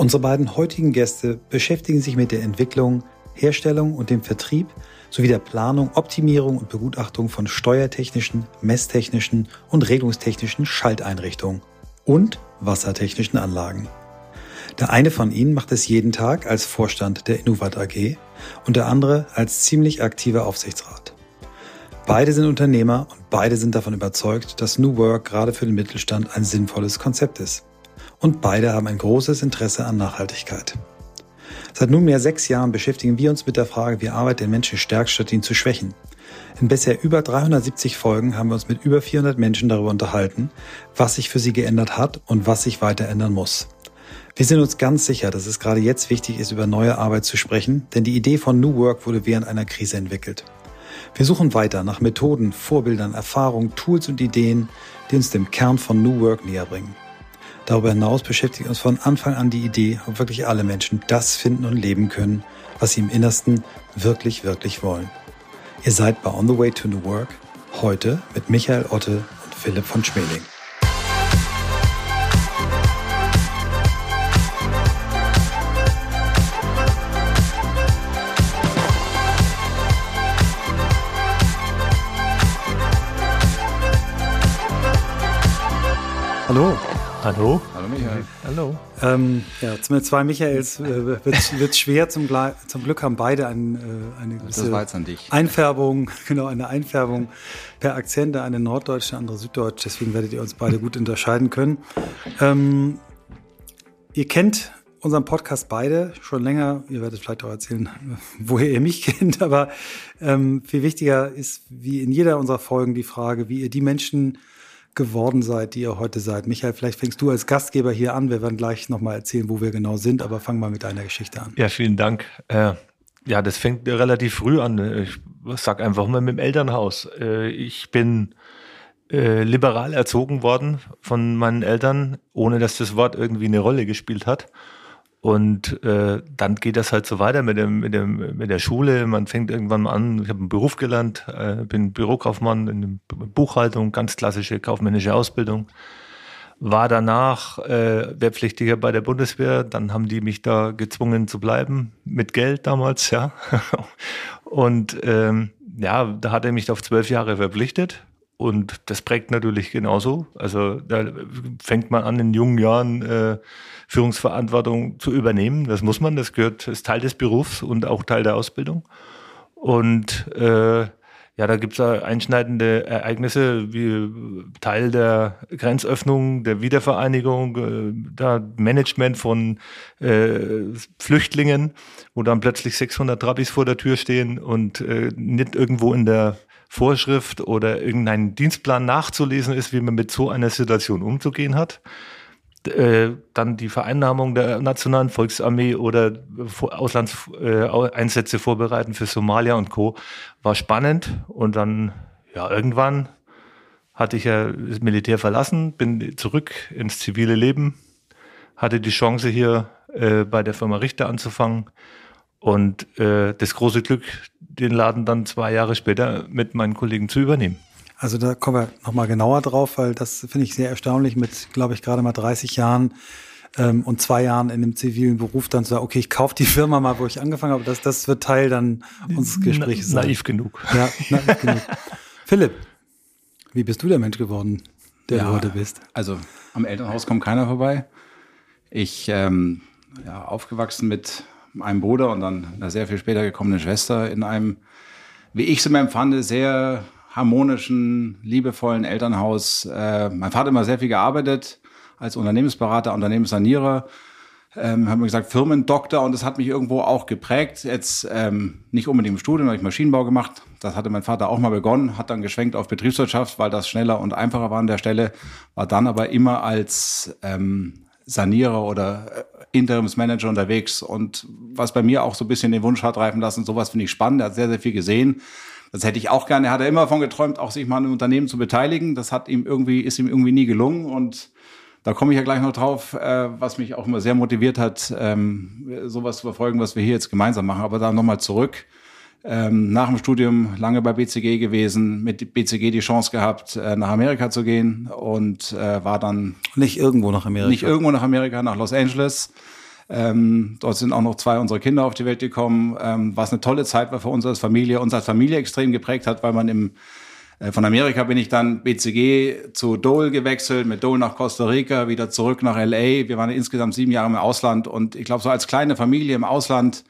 Unsere beiden heutigen Gäste beschäftigen sich mit der Entwicklung, Herstellung und dem Vertrieb sowie der Planung, Optimierung und Begutachtung von steuertechnischen, messtechnischen und regelungstechnischen Schalteinrichtungen und wassertechnischen Anlagen. Der eine von ihnen macht es jeden Tag als Vorstand der Innovat AG und der andere als ziemlich aktiver Aufsichtsrat. Beide sind Unternehmer und beide sind davon überzeugt, dass New Work gerade für den Mittelstand ein sinnvolles Konzept ist. Und beide haben ein großes Interesse an Nachhaltigkeit. Seit nunmehr sechs Jahren beschäftigen wir uns mit der Frage, wie Arbeit den Menschen stärkt, statt ihn zu schwächen. In bisher über 370 Folgen haben wir uns mit über 400 Menschen darüber unterhalten, was sich für sie geändert hat und was sich weiter ändern muss. Wir sind uns ganz sicher, dass es gerade jetzt wichtig ist, über neue Arbeit zu sprechen, denn die Idee von New Work wurde während einer Krise entwickelt. Wir suchen weiter nach Methoden, Vorbildern, Erfahrungen, Tools und Ideen, die uns dem Kern von New Work näher bringen. Darüber hinaus beschäftigt uns von Anfang an die Idee, ob wirklich alle Menschen das finden und leben können, was sie im Innersten wirklich, wirklich wollen. Ihr seid bei On the Way to New Work, heute mit Michael Otte und Philipp von Schmeling. Hallo. Hallo. Hallo Michael. Hallo. Ähm, ja, mit zwei Michaels äh, wird es schwer. Zum, zum, Glück haben beide ein, äh, eine gewisse Einfärbung, genau, eine Einfärbung per Akzent, der eine norddeutsche, andere süddeutsche. Deswegen werdet ihr uns beide gut unterscheiden können. Ähm, ihr kennt unseren Podcast beide schon länger. Ihr werdet vielleicht auch erzählen, woher ihr mich kennt. Aber ähm, viel wichtiger ist, wie in jeder unserer Folgen, die Frage, wie ihr die Menschen geworden seid, die ihr heute seid. Michael, vielleicht fängst du als Gastgeber hier an. Wir werden gleich nochmal erzählen, wo wir genau sind, aber fang mal mit deiner Geschichte an. Ja, vielen Dank. Äh, ja, das fängt relativ früh an. Ich sag einfach mal mit dem Elternhaus. Äh, ich bin äh, liberal erzogen worden von meinen Eltern, ohne dass das Wort irgendwie eine Rolle gespielt hat. Und äh, dann geht das halt so weiter mit, dem, mit, dem, mit der Schule. Man fängt irgendwann mal an, ich habe einen Beruf gelernt, äh, bin Bürokaufmann in Buchhaltung, ganz klassische kaufmännische Ausbildung. War danach äh, Wehrpflichtiger bei der Bundeswehr, dann haben die mich da gezwungen zu bleiben, mit Geld damals, ja. Und ähm, ja, da hat er mich auf zwölf Jahre verpflichtet. Und das prägt natürlich genauso. Also da fängt man an, in jungen Jahren äh, Führungsverantwortung zu übernehmen. Das muss man, das gehört, ist Teil des Berufs und auch Teil der Ausbildung. Und äh, ja, da gibt es einschneidende Ereignisse wie Teil der Grenzöffnung, der Wiedervereinigung, äh, da Management von äh, Flüchtlingen, wo dann plötzlich 600 Trabis vor der Tür stehen und äh, nicht irgendwo in der Vorschrift oder irgendein Dienstplan nachzulesen ist, wie man mit so einer Situation umzugehen hat. Äh, dann die Vereinnahmung der Nationalen Volksarmee oder Auslandseinsätze äh, vorbereiten für Somalia und Co. war spannend. Und dann, ja, irgendwann hatte ich ja das Militär verlassen, bin zurück ins zivile Leben, hatte die Chance hier äh, bei der Firma Richter anzufangen und äh, das große Glück, den Laden dann zwei Jahre später mit meinen Kollegen zu übernehmen. Also da kommen wir nochmal genauer drauf, weil das finde ich sehr erstaunlich mit, glaube ich, gerade mal 30 Jahren ähm, und zwei Jahren in dem zivilen Beruf dann zu sagen, okay, ich kaufe die Firma mal, wo ich angefangen habe. Das, das wird Teil dann unseres Gesprächs sein. Naiv genug. Ja, naiv genug. Philipp, wie bist du der Mensch geworden, der ja, du heute bist? Also am Elternhaus kommt keiner vorbei. Ich ähm, ja, aufgewachsen mit einem Bruder und dann einer sehr viel später gekommenen Schwester in einem, wie ich es immer empfand, sehr harmonischen, liebevollen Elternhaus. Äh, mein Vater hat immer sehr viel gearbeitet als Unternehmensberater, Unternehmenssanierer. Ähm, haben wir gesagt, Firmendoktor und das hat mich irgendwo auch geprägt. Jetzt ähm, nicht unbedingt im Studium, habe ich Maschinenbau gemacht. Das hatte mein Vater auch mal begonnen, hat dann geschwenkt auf Betriebswirtschaft, weil das schneller und einfacher war an der Stelle, war dann aber immer als ähm, Sanierer oder äh, Interimsmanager unterwegs und was bei mir auch so ein bisschen den Wunsch hat reifen lassen, sowas finde ich spannend. Er hat sehr, sehr viel gesehen. Das hätte ich auch gerne. Er hat immer davon geträumt, auch sich mal an einem Unternehmen zu beteiligen. Das hat ihm irgendwie, ist ihm irgendwie nie gelungen und da komme ich ja gleich noch drauf, äh, was mich auch immer sehr motiviert hat, ähm, sowas zu verfolgen, was wir hier jetzt gemeinsam machen. Aber da nochmal zurück. Ähm, nach dem Studium lange bei BCG gewesen, mit BCG die Chance gehabt, äh, nach Amerika zu gehen und äh, war dann nicht irgendwo nach Amerika. Nicht irgendwo nach Amerika, nach Los Angeles Ähm, dort sind auch noch zwei unserer Kinder auf die Welt gekommen, ähm, was eine tolle Zeit war für uns als Familie, uns als Familie extrem geprägt hat, weil man im äh, von Amerika bin ich dann BCG zu Dole gewechselt, mit Dole nach Costa Rica, wieder zurück nach LA. Wir waren insgesamt sieben Jahre im Ausland und ich glaube, so als kleine Familie im Ausland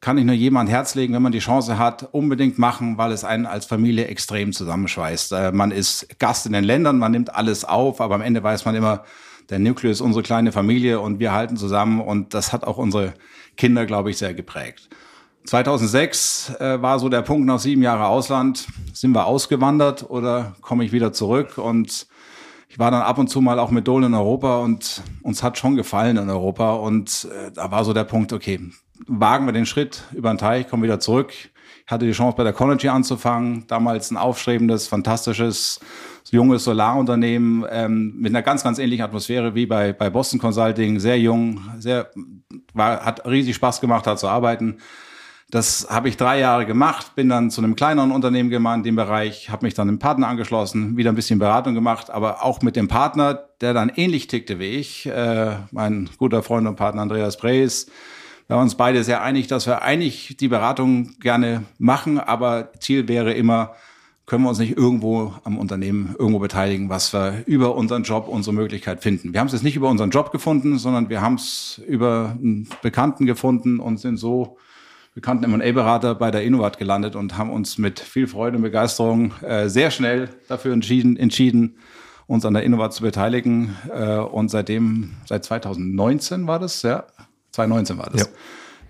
kann ich nur jedem ein Herz legen, wenn man die Chance hat, unbedingt machen, weil es einen als Familie extrem zusammenschweißt. Äh, man ist Gast in den Ländern, man nimmt alles auf, aber am Ende weiß man immer, der Nukleus ist unsere kleine Familie und wir halten zusammen und das hat auch unsere Kinder, glaube ich, sehr geprägt. 2006 äh, war so der Punkt nach sieben Jahren Ausland, sind wir ausgewandert oder komme ich wieder zurück und ich war dann ab und zu mal auch mit Dole in Europa und uns hat schon gefallen in Europa und äh, da war so der Punkt, okay, wagen wir den Schritt über den Teich, kommen wieder zurück. Ich hatte die Chance bei der Conergy anzufangen, damals ein aufstrebendes, fantastisches junges Solarunternehmen ähm, mit einer ganz, ganz ähnlichen Atmosphäre wie bei, bei Boston Consulting. Sehr jung, sehr, war, hat riesig Spaß gemacht, da zu arbeiten. Das habe ich drei Jahre gemacht, bin dann zu einem kleineren Unternehmen gemacht in dem Bereich, habe mich dann einem Partner angeschlossen, wieder ein bisschen Beratung gemacht, aber auch mit dem Partner, der dann ähnlich tickte wie ich, äh, mein guter Freund und Partner Andreas Brees. Wir waren uns beide sehr einig, dass wir eigentlich die Beratung gerne machen, aber Ziel wäre immer, können wir uns nicht irgendwo am Unternehmen irgendwo beteiligen, was wir über unseren Job, unsere Möglichkeit finden. Wir haben es jetzt nicht über unseren Job gefunden, sondern wir haben es über einen Bekannten gefunden und sind so bekannten M&A-Berater bei der Innovat gelandet und haben uns mit viel Freude und Begeisterung äh, sehr schnell dafür entschieden, entschieden, uns an der Innovat zu beteiligen. Äh, und seitdem, seit 2019 war das, ja, 2019 war das. Ja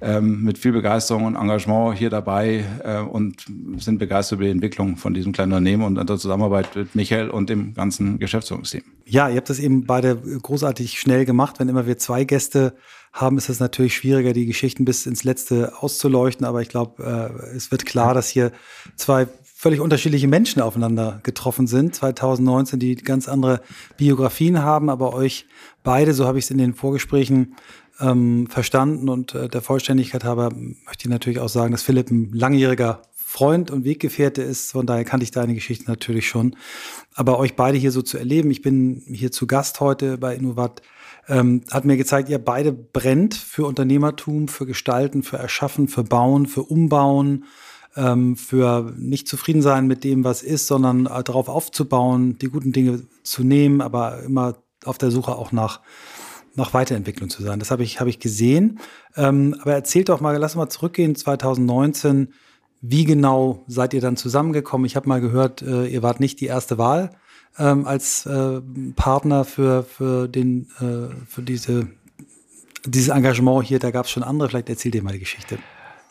ähm, mit viel Begeisterung und Engagement hier dabei äh, und sind begeistert über die Entwicklung von diesem kleinen Unternehmen und der Zusammenarbeit mit Michael und dem ganzen Geschäftsführungsteam. Ja, ihr habt das eben beide großartig schnell gemacht. Wenn immer wir zwei Gäste haben, ist es natürlich schwieriger, die Geschichten bis ins Letzte auszuleuchten. Aber ich glaube, äh, es wird klar, dass hier zwei völlig unterschiedliche Menschen aufeinander getroffen sind. 2019, die ganz andere Biografien haben, aber euch beide, so habe ich es in den Vorgesprächen ähm, verstanden und äh, der Vollständigkeit habe, möchte ich natürlich auch sagen, dass Philipp ein langjähriger Freund und Weggefährte ist. Von daher kannte ich deine Geschichte natürlich schon. Aber euch beide hier so zu erleben, ich bin hier zu Gast heute bei Innovat, ähm, hat mir gezeigt, ihr beide brennt für Unternehmertum, für Gestalten, für Erschaffen, für Bauen, für Umbauen, ähm, für nicht zufrieden sein mit dem, was ist, sondern äh, darauf aufzubauen, die guten Dinge zu nehmen, aber immer auf der Suche auch nach noch Weiterentwicklung zu sein. Das habe ich, habe ich gesehen. Ähm, aber erzählt doch mal, lass mal zurückgehen, 2019. Wie genau seid ihr dann zusammengekommen? Ich habe mal gehört, äh, ihr wart nicht die erste Wahl ähm, als äh, Partner für, für, den, äh, für diese, dieses Engagement hier. Da gab es schon andere. Vielleicht erzählt ihr mal die Geschichte.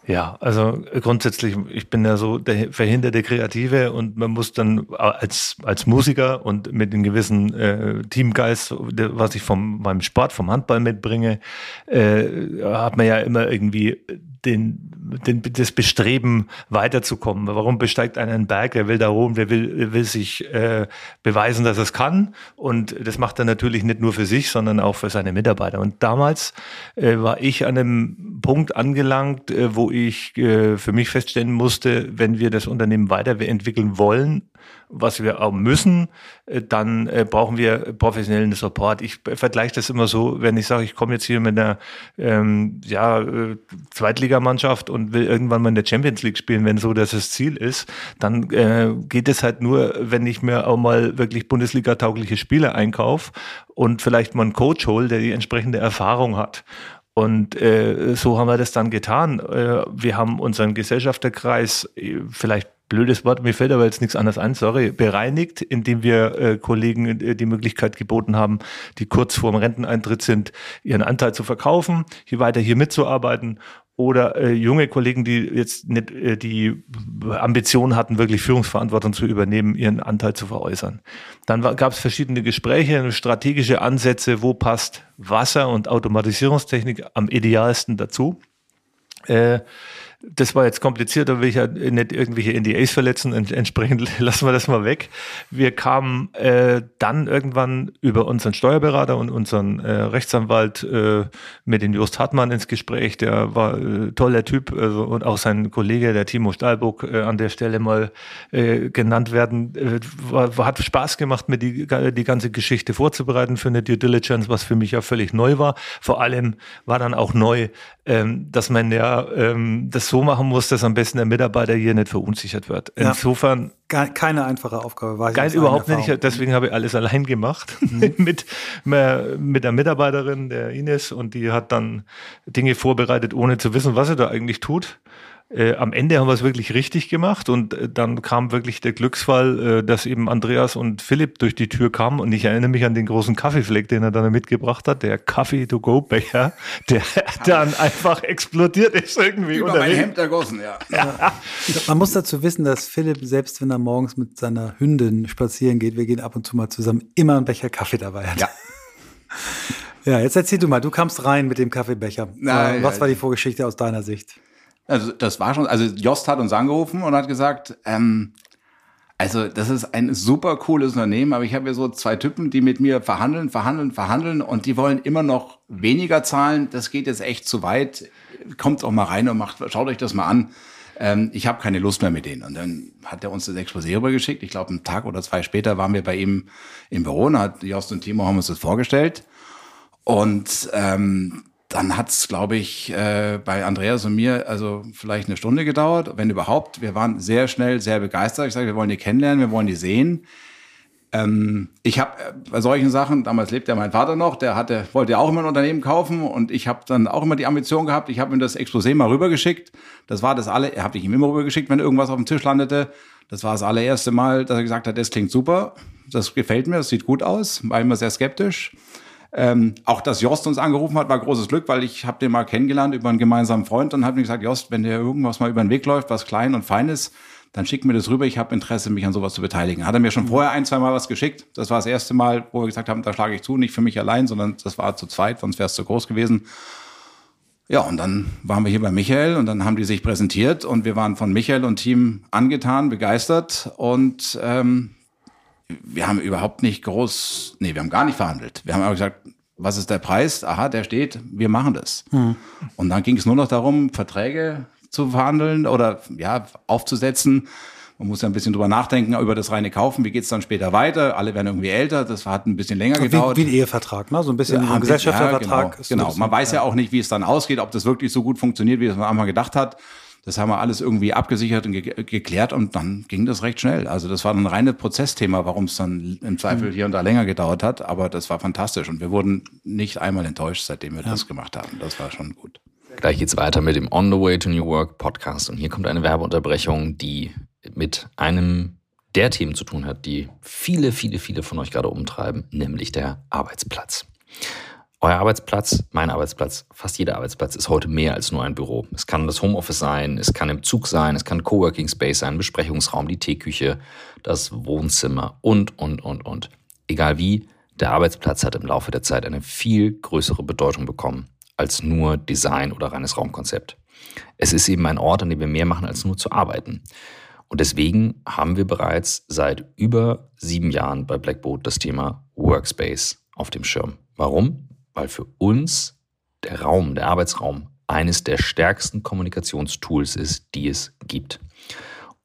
Ja, also grundsätzlich, ich bin ja so der verhinderte Kreative und man muss dann als, als Musiker und mit einem gewissen äh, Teamgeist, was ich vom meinem Sport, vom Handball mitbringe, äh, hat man ja immer irgendwie den, den, das Bestreben weiterzukommen. Warum besteigt einer einen Berg? Er will da oben, der will, will sich äh, beweisen, dass er es kann. Und das macht er natürlich nicht nur für sich, sondern auch für seine Mitarbeiter. Und damals äh, war ich an einem Punkt angelangt, äh, wo ich äh, für mich feststellen musste, wenn wir das Unternehmen weiterentwickeln wollen, was wir auch müssen, äh, dann äh, brauchen wir professionellen Support. Ich vergleiche das immer so, wenn ich sage, ich komme jetzt hier mit einer ähm, ja, äh, Zweitligamannschaft und will irgendwann mal in der Champions League spielen, wenn so das das Ziel ist, dann äh, geht es halt nur, wenn ich mir auch mal wirklich Bundesliga-taugliche Spieler einkaufe und vielleicht mal einen Coach hole, der die entsprechende Erfahrung hat. Und äh, so haben wir das dann getan. Äh, wir haben unseren Gesellschafterkreis vielleicht blödes Wort, mir fällt aber jetzt nichts anderes ein, sorry, bereinigt, indem wir äh, Kollegen äh, die Möglichkeit geboten haben, die kurz vor dem Renteneintritt sind, ihren Anteil zu verkaufen, hier weiter hier mitzuarbeiten oder äh, junge Kollegen, die jetzt nicht äh, die Ambition hatten, wirklich Führungsverantwortung zu übernehmen, ihren Anteil zu veräußern. Dann gab es verschiedene Gespräche, strategische Ansätze, wo passt Wasser- und Automatisierungstechnik am idealsten dazu. Äh, das war jetzt kompliziert, da will ich ja nicht irgendwelche NDAs verletzen, entsprechend lassen wir das mal weg. Wir kamen äh, dann irgendwann über unseren Steuerberater und unseren äh, Rechtsanwalt äh, mit den Just Hartmann ins Gespräch, der war äh, toller Typ also, und auch sein Kollege, der Timo Stahlbuck, äh, an der Stelle mal äh, genannt werden. Äh, war, hat Spaß gemacht, mir die, die ganze Geschichte vorzubereiten für eine Due Diligence, was für mich ja völlig neu war. Vor allem war dann auch neu, ähm, dass man ja ähm, das so machen muss, dass am besten der Mitarbeiter hier nicht verunsichert wird. Insofern. Ja, keine einfache Aufgabe war Geil, überhaupt nicht. Deswegen habe ich alles allein gemacht. Mhm. mit, mit der Mitarbeiterin, der Ines, und die hat dann Dinge vorbereitet, ohne zu wissen, was sie da eigentlich tut. Äh, am Ende haben wir es wirklich richtig gemacht und äh, dann kam wirklich der Glücksfall, äh, dass eben Andreas und Philipp durch die Tür kamen und ich erinnere mich an den großen Kaffeefleck, den er dann mitgebracht hat, der Kaffee-to-go-Becher, der dann einfach explodiert ist irgendwie. Über mein Hemd ergossen, ja. ja. Man muss dazu wissen, dass Philipp, selbst wenn er morgens mit seiner Hündin spazieren geht, wir gehen ab und zu mal zusammen, immer einen Becher Kaffee dabei hat. Ja. Ja, jetzt erzähl du mal, du kamst rein mit dem Kaffeebecher. Nein, Was war die Vorgeschichte aus deiner Sicht? Also das war schon, also Jost hat uns angerufen und hat gesagt, ähm, also das ist ein super cooles Unternehmen, aber ich habe hier so zwei Typen, die mit mir verhandeln, verhandeln, verhandeln und die wollen immer noch weniger zahlen. Das geht jetzt echt zu weit. Kommt auch mal rein und macht, schaut euch das mal an. Ähm, ich habe keine Lust mehr mit denen. Und dann hat er uns das Exposé rübergeschickt. Ich glaube, einen Tag oder zwei später waren wir bei ihm im Büro und hat Jost und Timo haben uns das vorgestellt. Und ähm, dann hat's, glaube ich, äh, bei Andreas und mir also vielleicht eine Stunde gedauert, wenn überhaupt. Wir waren sehr schnell sehr begeistert. Ich sage, wir wollen die kennenlernen, wir wollen die sehen. Ähm, ich habe äh, bei solchen Sachen, damals lebt ja mein Vater noch, der hatte, wollte ja auch immer ein Unternehmen kaufen und ich habe dann auch immer die Ambition gehabt, ich habe ihm das Exposé mal rübergeschickt. Das war das alle, habe ich ihm immer rübergeschickt, wenn irgendwas auf dem Tisch landete. Das war das allererste Mal, dass er gesagt hat, das klingt super, das gefällt mir, das sieht gut aus, war immer sehr skeptisch. Ähm, auch dass Jost uns angerufen hat, war großes Glück, weil ich habe den mal kennengelernt über einen gemeinsamen Freund und habe mir gesagt, Jost, wenn dir irgendwas mal über den Weg läuft, was klein und fein ist, dann schick mir das rüber. Ich habe Interesse, mich an sowas zu beteiligen. Hat er mir schon mhm. vorher ein, zwei Mal was geschickt. Das war das erste Mal, wo wir gesagt haben, da schlage ich zu, nicht für mich allein, sondern das war zu zweit, sonst wäre es zu groß gewesen. Ja, und dann waren wir hier bei Michael und dann haben die sich präsentiert und wir waren von Michael und Team angetan, begeistert und ähm, wir haben überhaupt nicht groß, nee, wir haben gar nicht verhandelt. Wir haben aber gesagt, was ist der Preis? Aha, der steht, wir machen das. Hm. Und dann ging es nur noch darum, Verträge zu verhandeln oder ja, aufzusetzen. Man muss ja ein bisschen drüber nachdenken über das reine Kaufen. Wie geht's dann später weiter? Alle werden irgendwie älter. Das hat ein bisschen länger gedauert. Wie, wie ein Ehevertrag, ne? So ein bisschen ja, ein Gesellschaftervertrag. Ja, genau. genau. Man weiß ja auch nicht, wie es dann ausgeht, ob das wirklich so gut funktioniert, wie es man einmal gedacht hat. Das haben wir alles irgendwie abgesichert und ge geklärt und dann ging das recht schnell. Also das war ein reines Prozessthema, warum es dann im Zweifel mhm. hier und da länger gedauert hat. Aber das war fantastisch und wir wurden nicht einmal enttäuscht, seitdem wir ja. das gemacht haben. Das war schon gut. Gleich geht's weiter mit dem On the Way to New Work Podcast und hier kommt eine Werbeunterbrechung, die mit einem der Themen zu tun hat, die viele, viele, viele von euch gerade umtreiben, nämlich der Arbeitsplatz. Euer Arbeitsplatz, mein Arbeitsplatz, fast jeder Arbeitsplatz ist heute mehr als nur ein Büro. Es kann das Homeoffice sein, es kann im Zug sein, es kann Coworking Space sein, Besprechungsraum, die Teeküche, das Wohnzimmer und, und, und, und. Egal wie, der Arbeitsplatz hat im Laufe der Zeit eine viel größere Bedeutung bekommen als nur Design oder reines Raumkonzept. Es ist eben ein Ort, an dem wir mehr machen, als nur zu arbeiten. Und deswegen haben wir bereits seit über sieben Jahren bei Blackboard das Thema Workspace auf dem Schirm. Warum? Weil für uns der Raum, der Arbeitsraum, eines der stärksten Kommunikationstools ist, die es gibt.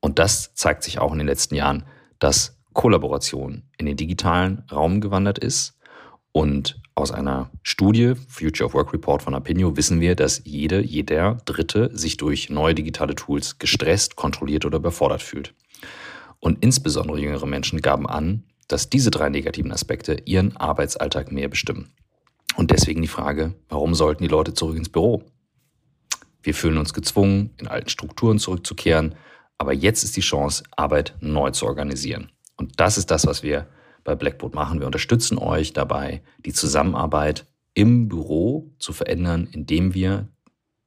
Und das zeigt sich auch in den letzten Jahren, dass Kollaboration in den digitalen Raum gewandert ist. Und aus einer Studie, Future of Work Report von Apinio, wissen wir, dass jede, jeder Dritte sich durch neue digitale Tools gestresst, kontrolliert oder überfordert fühlt. Und insbesondere jüngere Menschen gaben an, dass diese drei negativen Aspekte ihren Arbeitsalltag mehr bestimmen. Und deswegen die Frage, warum sollten die Leute zurück ins Büro? Wir fühlen uns gezwungen, in alten Strukturen zurückzukehren, aber jetzt ist die Chance, Arbeit neu zu organisieren. Und das ist das, was wir bei Blackboard machen. Wir unterstützen euch dabei, die Zusammenarbeit im Büro zu verändern, indem wir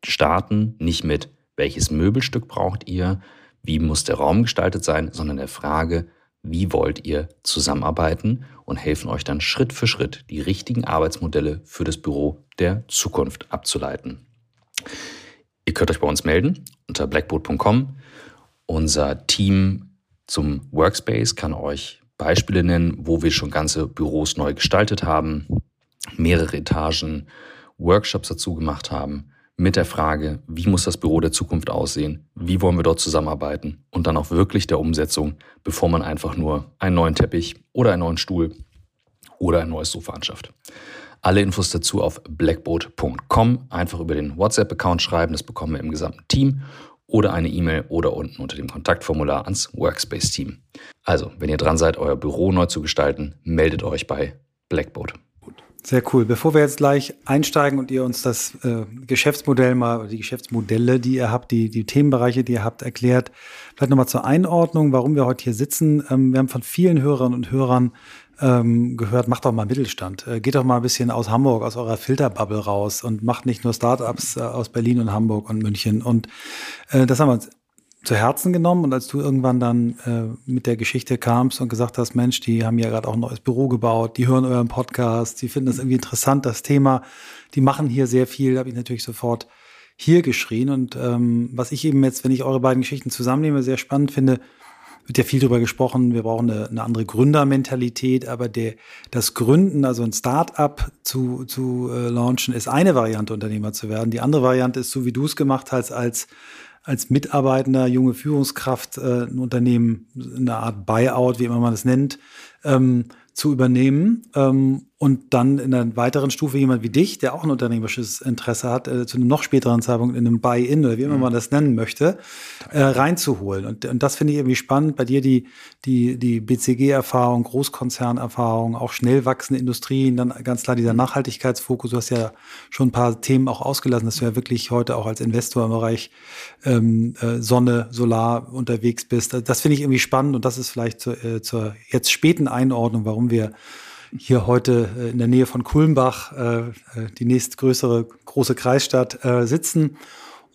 starten, nicht mit welches Möbelstück braucht ihr, wie muss der Raum gestaltet sein, sondern der Frage, wie wollt ihr zusammenarbeiten und helfen euch dann Schritt für Schritt die richtigen Arbeitsmodelle für das Büro der Zukunft abzuleiten. Ihr könnt euch bei uns melden unter blackboard.com. Unser Team zum Workspace kann euch Beispiele nennen, wo wir schon ganze Büros neu gestaltet haben, mehrere Etagen, Workshops dazu gemacht haben, mit der Frage, wie muss das Büro der Zukunft aussehen, wie wollen wir dort zusammenarbeiten und dann auch wirklich der Umsetzung, bevor man einfach nur einen neuen Teppich oder einen neuen Stuhl oder ein neues Sofa anschafft. Alle Infos dazu auf blackboard.com. Einfach über den WhatsApp-Account schreiben, das bekommen wir im gesamten Team. Oder eine E-Mail oder unten unter dem Kontaktformular ans Workspace-Team. Also, wenn ihr dran seid, euer Büro neu zu gestalten, meldet euch bei Blackboard. Sehr cool. Bevor wir jetzt gleich einsteigen und ihr uns das äh, Geschäftsmodell mal, die Geschäftsmodelle, die ihr habt, die, die Themenbereiche, die ihr habt, erklärt, vielleicht nochmal zur Einordnung, warum wir heute hier sitzen. Ähm, wir haben von vielen Hörerinnen und Hörern ähm, gehört, macht doch mal Mittelstand. Äh, geht doch mal ein bisschen aus Hamburg, aus eurer Filterbubble raus und macht nicht nur Startups äh, aus Berlin und Hamburg und München. Und äh, das haben wir uns zu Herzen genommen. Und als du irgendwann dann äh, mit der Geschichte kamst und gesagt hast, Mensch, die haben ja gerade auch ein neues Büro gebaut, die hören euren Podcast, die finden das irgendwie interessant, das Thema, die machen hier sehr viel, habe ich natürlich sofort hier geschrien. Und ähm, was ich eben jetzt, wenn ich eure beiden Geschichten zusammennehme, sehr spannend finde, wird ja viel darüber gesprochen, wir brauchen eine, eine andere Gründermentalität, aber der, das Gründen, also ein Start-up zu, zu äh, launchen, ist eine Variante, Unternehmer zu werden. Die andere Variante ist, so wie du es gemacht hast, als als Mitarbeitender, junge Führungskraft äh, ein Unternehmen, eine Art Buyout, wie immer man es nennt, ähm, zu übernehmen. Ähm, und dann in einer weiteren Stufe jemand wie dich, der auch ein unternehmerisches Interesse hat, äh, zu einem noch späteren Zeitpunkt in einem Buy-in oder wie immer mhm. man das nennen möchte, äh, reinzuholen. Und, und das finde ich irgendwie spannend. Bei dir die, die, die BCG-Erfahrung, Großkonzernerfahrung, auch schnell wachsende Industrien, dann ganz klar dieser Nachhaltigkeitsfokus. Du hast ja schon ein paar Themen auch ausgelassen, dass du ja wirklich heute auch als Investor im Bereich ähm, äh, Sonne, Solar unterwegs bist. Das finde ich irgendwie spannend und das ist vielleicht zur, äh, zur jetzt späten Einordnung, warum wir hier heute äh, in der Nähe von Kulmbach, äh, äh, die nächstgrößere große Kreisstadt, sitzen.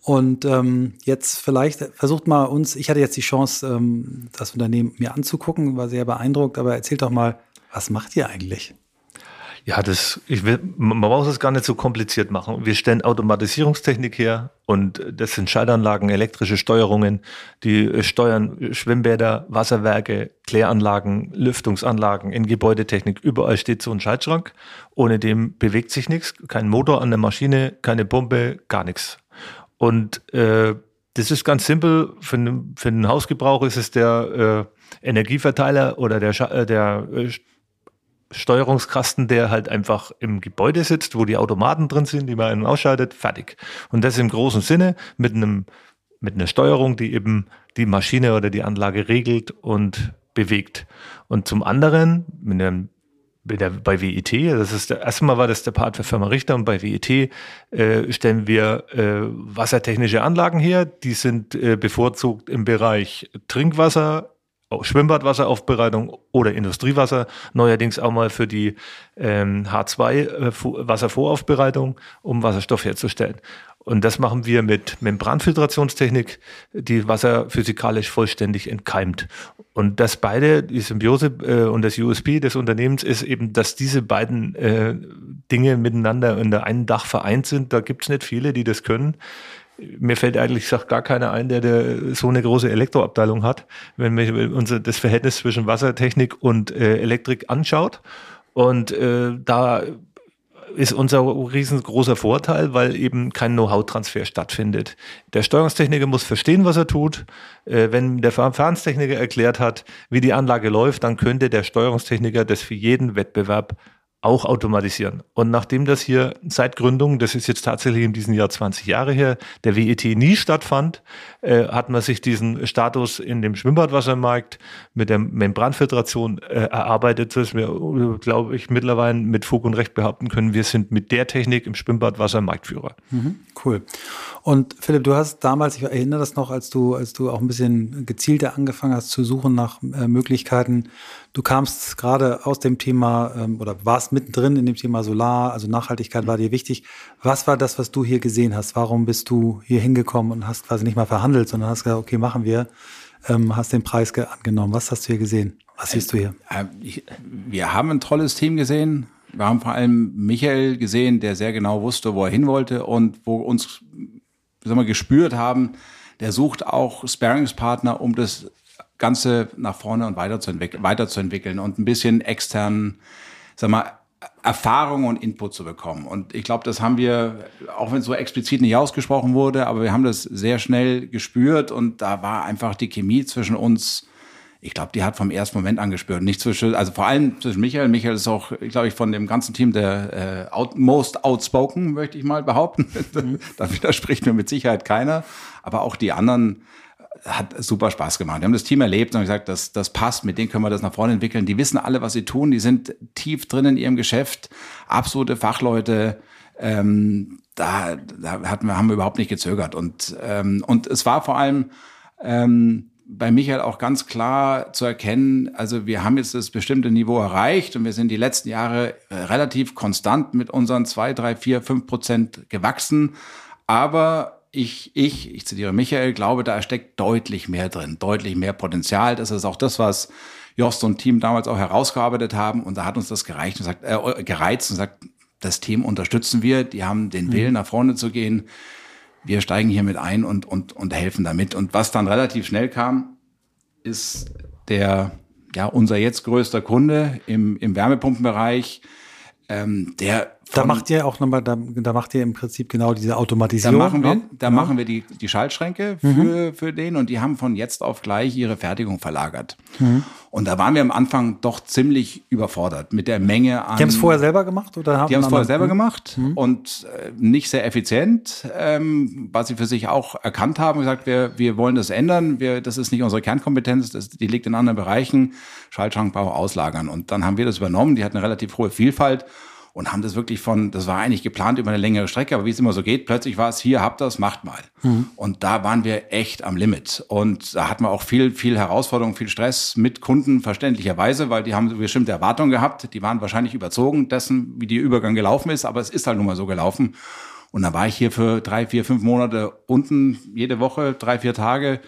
Und ähm, jetzt vielleicht versucht mal uns, ich hatte jetzt die Chance, ähm, das Unternehmen mir anzugucken, war sehr beeindruckt, aber erzählt doch mal, was macht ihr eigentlich? Ja, das, ich will, man muss es gar nicht so kompliziert machen. Wir stellen Automatisierungstechnik her und das sind Schaltanlagen, elektrische Steuerungen, die steuern Schwimmbäder, Wasserwerke, Kläranlagen, Lüftungsanlagen in Gebäudetechnik. Überall steht so ein Schaltschrank. Ohne dem bewegt sich nichts. Kein Motor an der Maschine, keine Pumpe, gar nichts. Und äh, das ist ganz simpel. Für, den, für den Hausgebrauch ist es der äh, Energieverteiler oder der, äh, der äh, Steuerungskasten, der halt einfach im Gebäude sitzt, wo die Automaten drin sind, die man ausschaltet, fertig. Und das im großen Sinne mit einem mit einer Steuerung, die eben die Maschine oder die Anlage regelt und bewegt. Und zum anderen mit einem bei WIT, das ist der, erstmal war das der Part für Firma Richter und bei WIT äh, stellen wir äh, wassertechnische Anlagen her. Die sind äh, bevorzugt im Bereich Trinkwasser, Schwimmbadwasseraufbereitung oder Industriewasser, neuerdings auch mal für die ähm, H2-Wasservoraufbereitung, äh, um Wasserstoff herzustellen. Und das machen wir mit Membranfiltrationstechnik, die Wasser physikalisch vollständig entkeimt. Und das beide, die Symbiose äh, und das USP des Unternehmens ist eben, dass diese beiden äh, Dinge miteinander unter einem Dach vereint sind. Da gibt es nicht viele, die das können mir fällt eigentlich sagt gar keiner ein, der, der so eine große Elektroabteilung hat, wenn man unser, das Verhältnis zwischen Wassertechnik und äh, Elektrik anschaut. Und äh, da ist unser riesengroßer Vorteil, weil eben kein Know-how-Transfer stattfindet. Der Steuerungstechniker muss verstehen, was er tut. Äh, wenn der Verfahrenstechniker erklärt hat, wie die Anlage läuft, dann könnte der Steuerungstechniker das für jeden Wettbewerb auch automatisieren. Und nachdem das hier seit Gründung, das ist jetzt tatsächlich in diesem Jahr 20 Jahre her, der WET nie stattfand, äh, hat man sich diesen Status in dem Schwimmbadwassermarkt mit der Membranfiltration äh, erarbeitet, dass wir, glaube ich, mittlerweile mit Fug und Recht behaupten können, wir sind mit der Technik im Schwimmbadwasser. Mhm, cool. Und Philipp, du hast damals, ich erinnere das noch, als du, als du auch ein bisschen gezielter angefangen hast zu suchen nach äh, Möglichkeiten, Du kamst gerade aus dem Thema ähm, oder warst mittendrin in dem Thema Solar, also Nachhaltigkeit war dir wichtig. Was war das, was du hier gesehen hast? Warum bist du hier hingekommen und hast quasi nicht mal verhandelt, sondern hast gesagt, okay, machen wir, ähm, hast den Preis angenommen. Was hast du hier gesehen? Was siehst du hier? Äh, wir haben ein tolles Team gesehen. Wir haben vor allem Michael gesehen, der sehr genau wusste, wo er hin wollte und wo uns wir, gespürt haben, der sucht auch Sparingspartner, um das Ganze nach vorne und weiterzuentwickeln, und ein bisschen externen, sag mal, Erfahrung und Input zu bekommen. Und ich glaube, das haben wir, auch wenn es so explizit nicht ausgesprochen wurde, aber wir haben das sehr schnell gespürt und da war einfach die Chemie zwischen uns ich glaube, die hat vom ersten Moment angespürt. Nicht zwischen, also vor allem zwischen Michael. Michael ist auch, glaube ich, von dem ganzen Team der äh, out, most outspoken, möchte ich mal behaupten. Da widerspricht mir mit Sicherheit keiner. Aber auch die anderen hat super Spaß gemacht. Wir haben das Team erlebt und gesagt, das, das passt, mit denen können wir das nach vorne entwickeln. Die wissen alle, was sie tun. Die sind tief drin in ihrem Geschäft. Absolute Fachleute. Ähm, da, da hatten wir, haben wir überhaupt nicht gezögert. Und, ähm, und es war vor allem, ähm, bei Michael auch ganz klar zu erkennen, also wir haben jetzt das bestimmte Niveau erreicht und wir sind die letzten Jahre äh, relativ konstant mit unseren zwei, drei, vier, fünf Prozent gewachsen. Aber ich, ich, ich zitiere Michael, glaube, da steckt deutlich mehr drin, deutlich mehr Potenzial. Das ist auch das, was Jost und Team damals auch herausgearbeitet haben. Und da hat uns das gereicht und sagt, äh, gereizt und sagt, das Team unterstützen wir. Die haben den Willen, mhm. nach vorne zu gehen wir steigen hier mit ein und, und, und helfen damit. Und was dann relativ schnell kam, ist der, ja, unser jetzt größter Kunde im, im Wärmepumpenbereich, ähm, der da macht ihr auch nochmal, da, da macht ihr im Prinzip genau diese Automatisierung. Da machen wir, ne? da ja. machen wir die, die Schaltschränke für, mhm. für den und die haben von jetzt auf gleich ihre Fertigung verlagert. Mhm. Und da waren wir am Anfang doch ziemlich überfordert mit der Menge an. Die haben es vorher selber gemacht oder haben Die haben es vorher selber gemacht mhm. und äh, nicht sehr effizient, ähm, was sie für sich auch erkannt haben, gesagt, wir, wir wollen das ändern, wir, das ist nicht unsere Kernkompetenz, das, die liegt in anderen Bereichen, Schaltschrankbau auslagern. Und dann haben wir das übernommen, die hatten eine relativ hohe Vielfalt und haben das wirklich von, das war eigentlich geplant über eine längere Strecke, aber wie es immer so geht, plötzlich war es hier, habt das, macht mal. Mhm. Und da waren wir echt am Limit. Und da hatten wir auch viel, viel Herausforderung, viel Stress mit Kunden, verständlicherweise, weil die haben bestimmte Erwartungen gehabt. Die waren wahrscheinlich überzogen dessen, wie der Übergang gelaufen ist, aber es ist halt nun mal so gelaufen. Und da war ich hier für drei, vier, fünf Monate unten, jede Woche, drei, vier Tage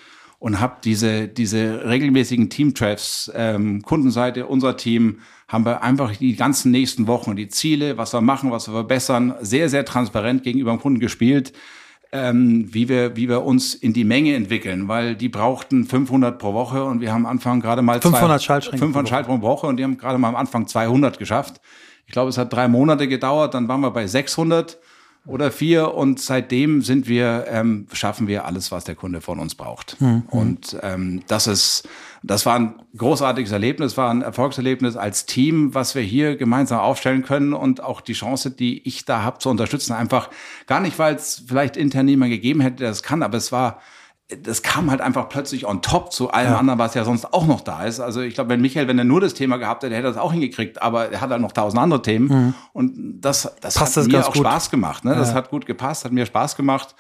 und habe diese, diese regelmäßigen Team-Treffs, ähm, Kundenseite, unser Team, haben wir einfach die ganzen nächsten Wochen die Ziele, was wir machen, was wir verbessern, sehr, sehr transparent gegenüber dem Kunden gespielt, ähm, wie, wir, wie wir uns in die Menge entwickeln, weil die brauchten 500 pro Woche und wir haben am Anfang gerade mal 500 Schaltschränke 500 Schaltschränke pro Woche und die haben gerade mal am Anfang 200 geschafft. Ich glaube, es hat drei Monate gedauert, dann waren wir bei 600 oder vier und seitdem sind wir ähm, schaffen wir alles, was der Kunde von uns braucht. Mhm. Und ähm, das ist das war ein großartiges Erlebnis, war ein Erfolgserlebnis als Team, was wir hier gemeinsam aufstellen können und auch die Chance, die ich da habe, zu unterstützen. Einfach gar nicht, weil es vielleicht intern niemand gegeben hätte, der das kann, aber es war das kam halt einfach plötzlich on top zu allem ja. anderen, was ja sonst auch noch da ist. Also ich glaube, wenn Michael, wenn er nur das Thema gehabt hätte, hätte er das auch hingekriegt, aber er hat halt noch tausend andere Themen. Mhm. Und das, das Passt hat das mir auch gut. Spaß gemacht. Ne? Das ja. hat gut gepasst, hat mir Spaß gemacht.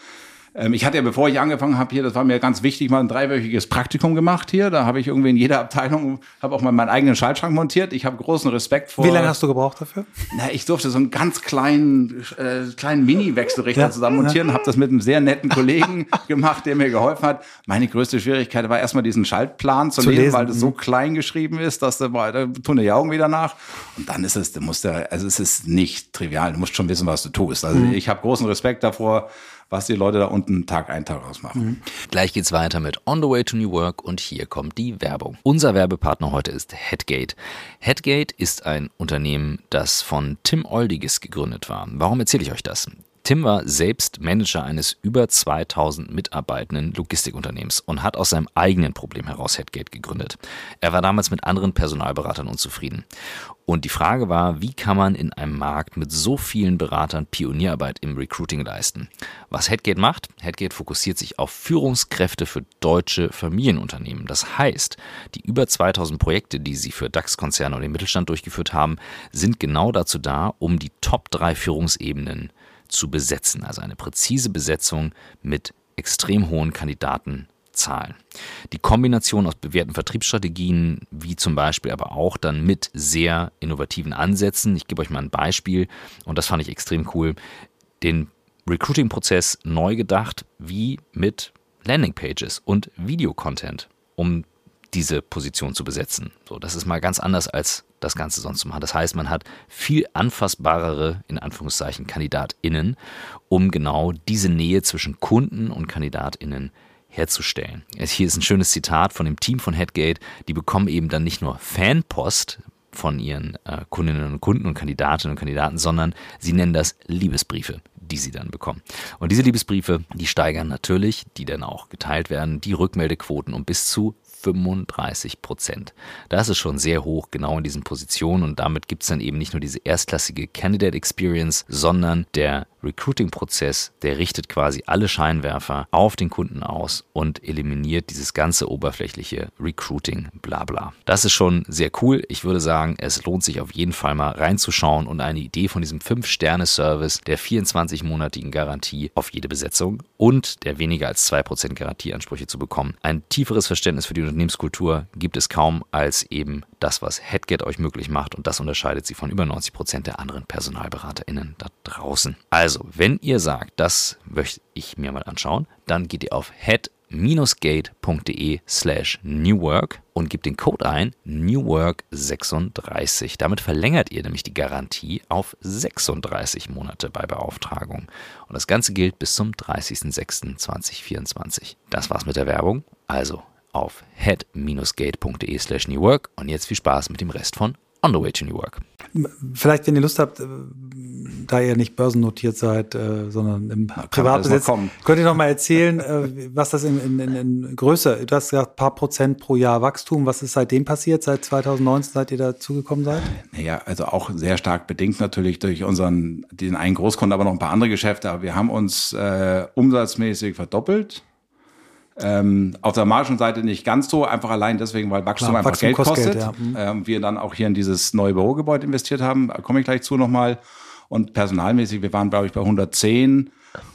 Ähm, ich hatte ja, bevor ich angefangen habe hier, das war mir ganz wichtig, mal ein dreiwöchiges Praktikum gemacht hier. Da habe ich irgendwie in jeder Abteilung, habe auch mal meinen eigenen Schaltschrank montiert. Ich habe großen Respekt vor. Wie lange hast du gebraucht dafür? Na, ich durfte so einen ganz kleinen, äh, kleinen Mini-Wechselrichter ja, zusammen montieren, ja. habe das mit einem sehr netten Kollegen gemacht, der mir geholfen hat. Meine größte Schwierigkeit war erstmal diesen Schaltplan zu, zu lesen, lesen, weil das so mhm. klein geschrieben ist, dass da, da tun die Augen wieder nach. Und dann ist es, du musst ja, also es ist nicht trivial. Du musst schon wissen, was du tust. Also mhm. ich habe großen Respekt davor was die Leute da unten Tag ein, Tag ausmachen. Mhm. Gleich geht's weiter mit On the Way to New Work und hier kommt die Werbung. Unser Werbepartner heute ist Headgate. Headgate ist ein Unternehmen, das von Tim Oldiges gegründet war. Warum erzähle ich euch das? Tim war selbst Manager eines über 2000 mitarbeitenden Logistikunternehmens und hat aus seinem eigenen Problem heraus Headgate gegründet. Er war damals mit anderen Personalberatern unzufrieden. Und die Frage war, wie kann man in einem Markt mit so vielen Beratern Pionierarbeit im Recruiting leisten? Was Headgate macht? Headgate fokussiert sich auf Führungskräfte für deutsche Familienunternehmen. Das heißt, die über 2000 Projekte, die sie für DAX-Konzerne und den Mittelstand durchgeführt haben, sind genau dazu da, um die Top 3 Führungsebenen zu besetzen. Also eine präzise Besetzung mit extrem hohen Kandidatenzahlen. Die Kombination aus bewährten Vertriebsstrategien, wie zum Beispiel aber auch dann mit sehr innovativen Ansätzen. Ich gebe euch mal ein Beispiel und das fand ich extrem cool. Den Recruiting-Prozess neu gedacht, wie mit Landingpages und Videocontent, um diese Position zu besetzen. So, das ist mal ganz anders als das Ganze sonst zu machen. Das heißt, man hat viel anfassbarere, in Anführungszeichen, KandidatInnen, um genau diese Nähe zwischen Kunden und KandidatInnen herzustellen. Hier ist ein schönes Zitat von dem Team von Headgate. Die bekommen eben dann nicht nur Fanpost von ihren äh, Kundinnen und Kunden und Kandidatinnen und Kandidaten, sondern sie nennen das Liebesbriefe die sie dann bekommen. Und diese Liebesbriefe, die steigern natürlich, die dann auch geteilt werden, die Rückmeldequoten um bis zu 35 Prozent. Das ist schon sehr hoch, genau in diesen Positionen und damit gibt es dann eben nicht nur diese erstklassige Candidate Experience, sondern der Recruiting-Prozess, der richtet quasi alle Scheinwerfer auf den Kunden aus und eliminiert dieses ganze oberflächliche Recruiting, bla bla. Das ist schon sehr cool. Ich würde sagen, es lohnt sich auf jeden Fall mal reinzuschauen und eine Idee von diesem 5-Sterne-Service der 24-monatigen Garantie auf jede Besetzung und der weniger als 2% Garantieansprüche zu bekommen. Ein tieferes Verständnis für die Unternehmenskultur gibt es kaum als eben das, was Headget euch möglich macht und das unterscheidet sie von über 90 Prozent der anderen PersonalberaterInnen da draußen. Also, wenn ihr sagt, das möchte ich mir mal anschauen, dann geht ihr auf head gate.de slash newwork und gebt den Code ein newwork36. Damit verlängert ihr nämlich die Garantie auf 36 Monate bei Beauftragung. Und das Ganze gilt bis zum 30.06.2024. Das war's mit der Werbung. Also auf head-gate.de slash newwork und jetzt viel Spaß mit dem Rest von On the Way to New Work. Vielleicht, wenn ihr Lust habt, äh, da ihr nicht börsennotiert seid, äh, sondern im Privatbesitz, könnt ihr noch mal erzählen, äh, was das in, in, in, in Größe, du hast gesagt, paar Prozent pro Jahr Wachstum, was ist seitdem passiert, seit 2019, seit ihr dazugekommen seid? Naja, also auch sehr stark bedingt natürlich durch unseren, den einen Großkunden, aber noch ein paar andere Geschäfte, aber wir haben uns äh, umsatzmäßig verdoppelt ähm, auf der Margenseite nicht ganz so, einfach allein deswegen, weil Wachstum Klar, einfach Wachstum Geld kostet. Geld, ja. mhm. ähm, wir dann auch hier in dieses neue Bürogebäude investiert haben, da komme ich gleich zu nochmal. Und personalmäßig, wir waren, glaube ich, bei 110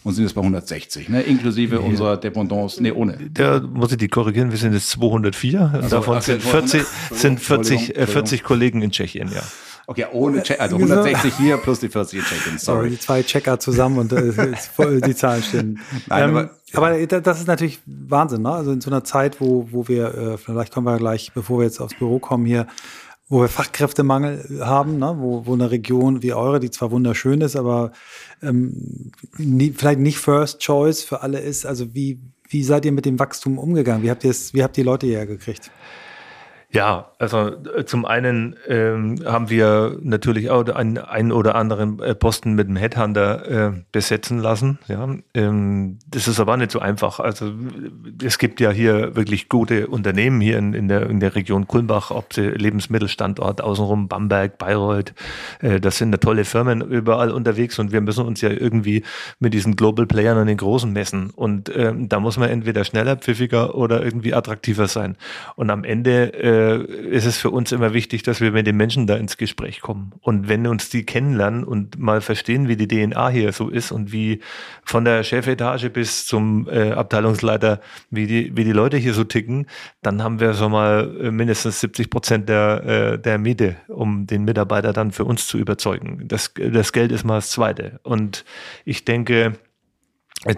und sind jetzt bei 160, ne? inklusive ja. unserer Dependance, nee, ohne. Da muss ich die korrigieren, wir sind jetzt 204, also, davon sind 40, sind 40, 40 Kollegen in Tschechien, ja. Okay, ohne Check, also 160 hier plus die 40 Check-ins. Sorry. Die zwei Checker zusammen und äh, die Zahlen stehen. Nein, ähm, aber, aber das ist natürlich Wahnsinn, ne? Also in so einer Zeit, wo, wo wir, äh, vielleicht kommen wir gleich, bevor wir jetzt aufs Büro kommen hier, wo wir Fachkräftemangel haben, ne? wo, wo eine Region wie eure, die zwar wunderschön ist, aber ähm, nie, vielleicht nicht First Choice für alle ist. Also wie, wie seid ihr mit dem Wachstum umgegangen? Wie habt ihr es, wie habt ihr die Leute hierher gekriegt? Ja, also äh, zum einen ähm, haben wir natürlich auch einen, einen oder anderen äh, Posten mit dem Headhunter äh, besetzen lassen. Ja, ähm, das ist aber nicht so einfach. Also es gibt ja hier wirklich gute Unternehmen hier in, in, der, in der Region Kulmbach, ob sie Lebensmittelstandort außenrum, Bamberg, Bayreuth. Äh, das sind da tolle Firmen überall unterwegs und wir müssen uns ja irgendwie mit diesen Global Playern an den Großen messen. Und ähm, da muss man entweder schneller, pfiffiger oder irgendwie attraktiver sein. Und am Ende äh, äh, ist es für uns immer wichtig, dass wir mit den Menschen da ins Gespräch kommen. Und wenn uns die kennenlernen und mal verstehen, wie die DNA hier so ist und wie von der Chefetage bis zum äh, Abteilungsleiter, wie die, wie die Leute hier so ticken, dann haben wir schon mal äh, mindestens 70 Prozent der, äh, der Miete, um den Mitarbeiter dann für uns zu überzeugen. Das, das Geld ist mal das Zweite. Und ich denke,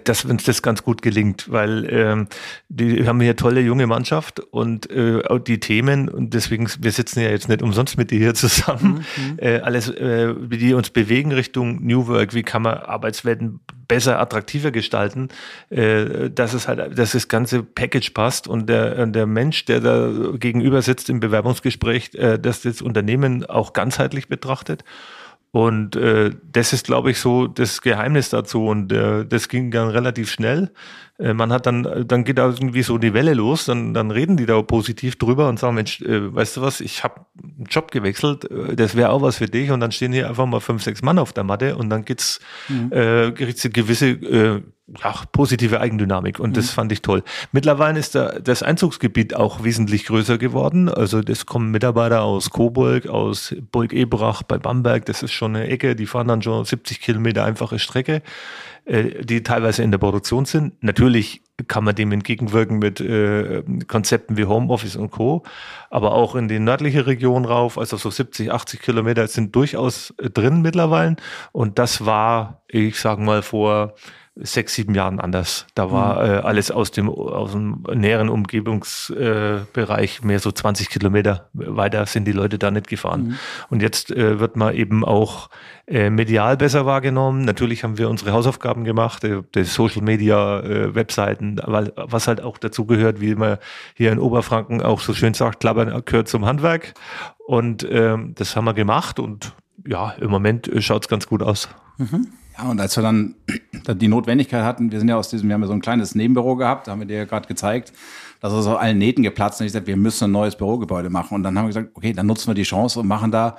dass uns das ganz gut gelingt, weil ähm, die haben hier tolle junge Mannschaft und äh, auch die Themen und deswegen wir sitzen ja jetzt nicht umsonst mit dir hier zusammen. Mhm. Äh, alles, äh, wie die uns bewegen Richtung New Work, wie kann man Arbeitswelten besser attraktiver gestalten, äh, dass es halt, dass das ganze Package passt und der der Mensch, der da gegenüber sitzt im Bewerbungsgespräch, äh, dass das Unternehmen auch ganzheitlich betrachtet und äh, das ist, glaube ich, so das Geheimnis dazu. Und äh, das ging dann relativ schnell. Äh, man hat dann, dann geht da irgendwie so die Welle los, dann, dann reden die da positiv drüber und sagen, Mensch, äh, weißt du was, ich habe einen Job gewechselt, äh, das wäre auch was für dich. Und dann stehen hier einfach mal fünf, sechs Mann auf der Matte und dann geht's, mhm. äh, gibt's eine gewisse äh, ja, positive Eigendynamik und mhm. das fand ich toll. Mittlerweile ist da das Einzugsgebiet auch wesentlich größer geworden. Also das kommen Mitarbeiter aus Coburg, aus Burg-Ebrach bei Bamberg, das ist schon eine Ecke, die fahren dann schon 70 Kilometer einfache Strecke, äh, die teilweise in der Produktion sind. Natürlich kann man dem entgegenwirken mit äh, Konzepten wie Homeoffice und Co. Aber auch in die nördliche Region rauf, also so 70, 80 Kilometer sind durchaus äh, drin mittlerweile. Und das war, ich sage mal, vor sechs, sieben Jahren anders. Da war mhm. äh, alles aus dem, aus dem näheren Umgebungsbereich äh, mehr so 20 Kilometer weiter sind die Leute da nicht gefahren. Mhm. Und jetzt äh, wird man eben auch äh, medial besser wahrgenommen. Natürlich haben wir unsere Hausaufgaben gemacht, äh, die Social Media, äh, Webseiten, weil, was halt auch dazu gehört, wie man hier in Oberfranken auch so schön sagt, Klappern gehört zum Handwerk. Und ähm, das haben wir gemacht und ja, im Moment schaut es ganz gut aus. Mhm. Ja, und als wir dann die Notwendigkeit hatten, wir sind ja aus diesem, wir haben ja so ein kleines Nebenbüro gehabt, da haben wir dir ja gerade gezeigt, dass es aus allen Nähten geplatzt und ich gesagt, wir müssen ein neues Bürogebäude machen. Und dann haben wir gesagt, okay, dann nutzen wir die Chance und machen da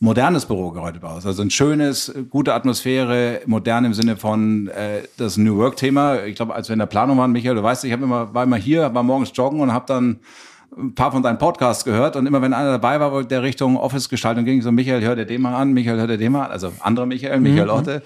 modernes Bürogebäude aus. Also ein schönes, gute Atmosphäre, modern im Sinne von äh, das New Work-Thema. Ich glaube, als wir in der Planung waren, Michael, du weißt, ich hab immer, war immer hier, war morgens joggen und habe dann ein paar von deinen Podcasts gehört und immer wenn einer dabei war, der Richtung Office-Gestaltung ging, so Michael, hört dir den mal an, Michael, hört dir den mal an, also andere Michael, Michael mhm. Otte.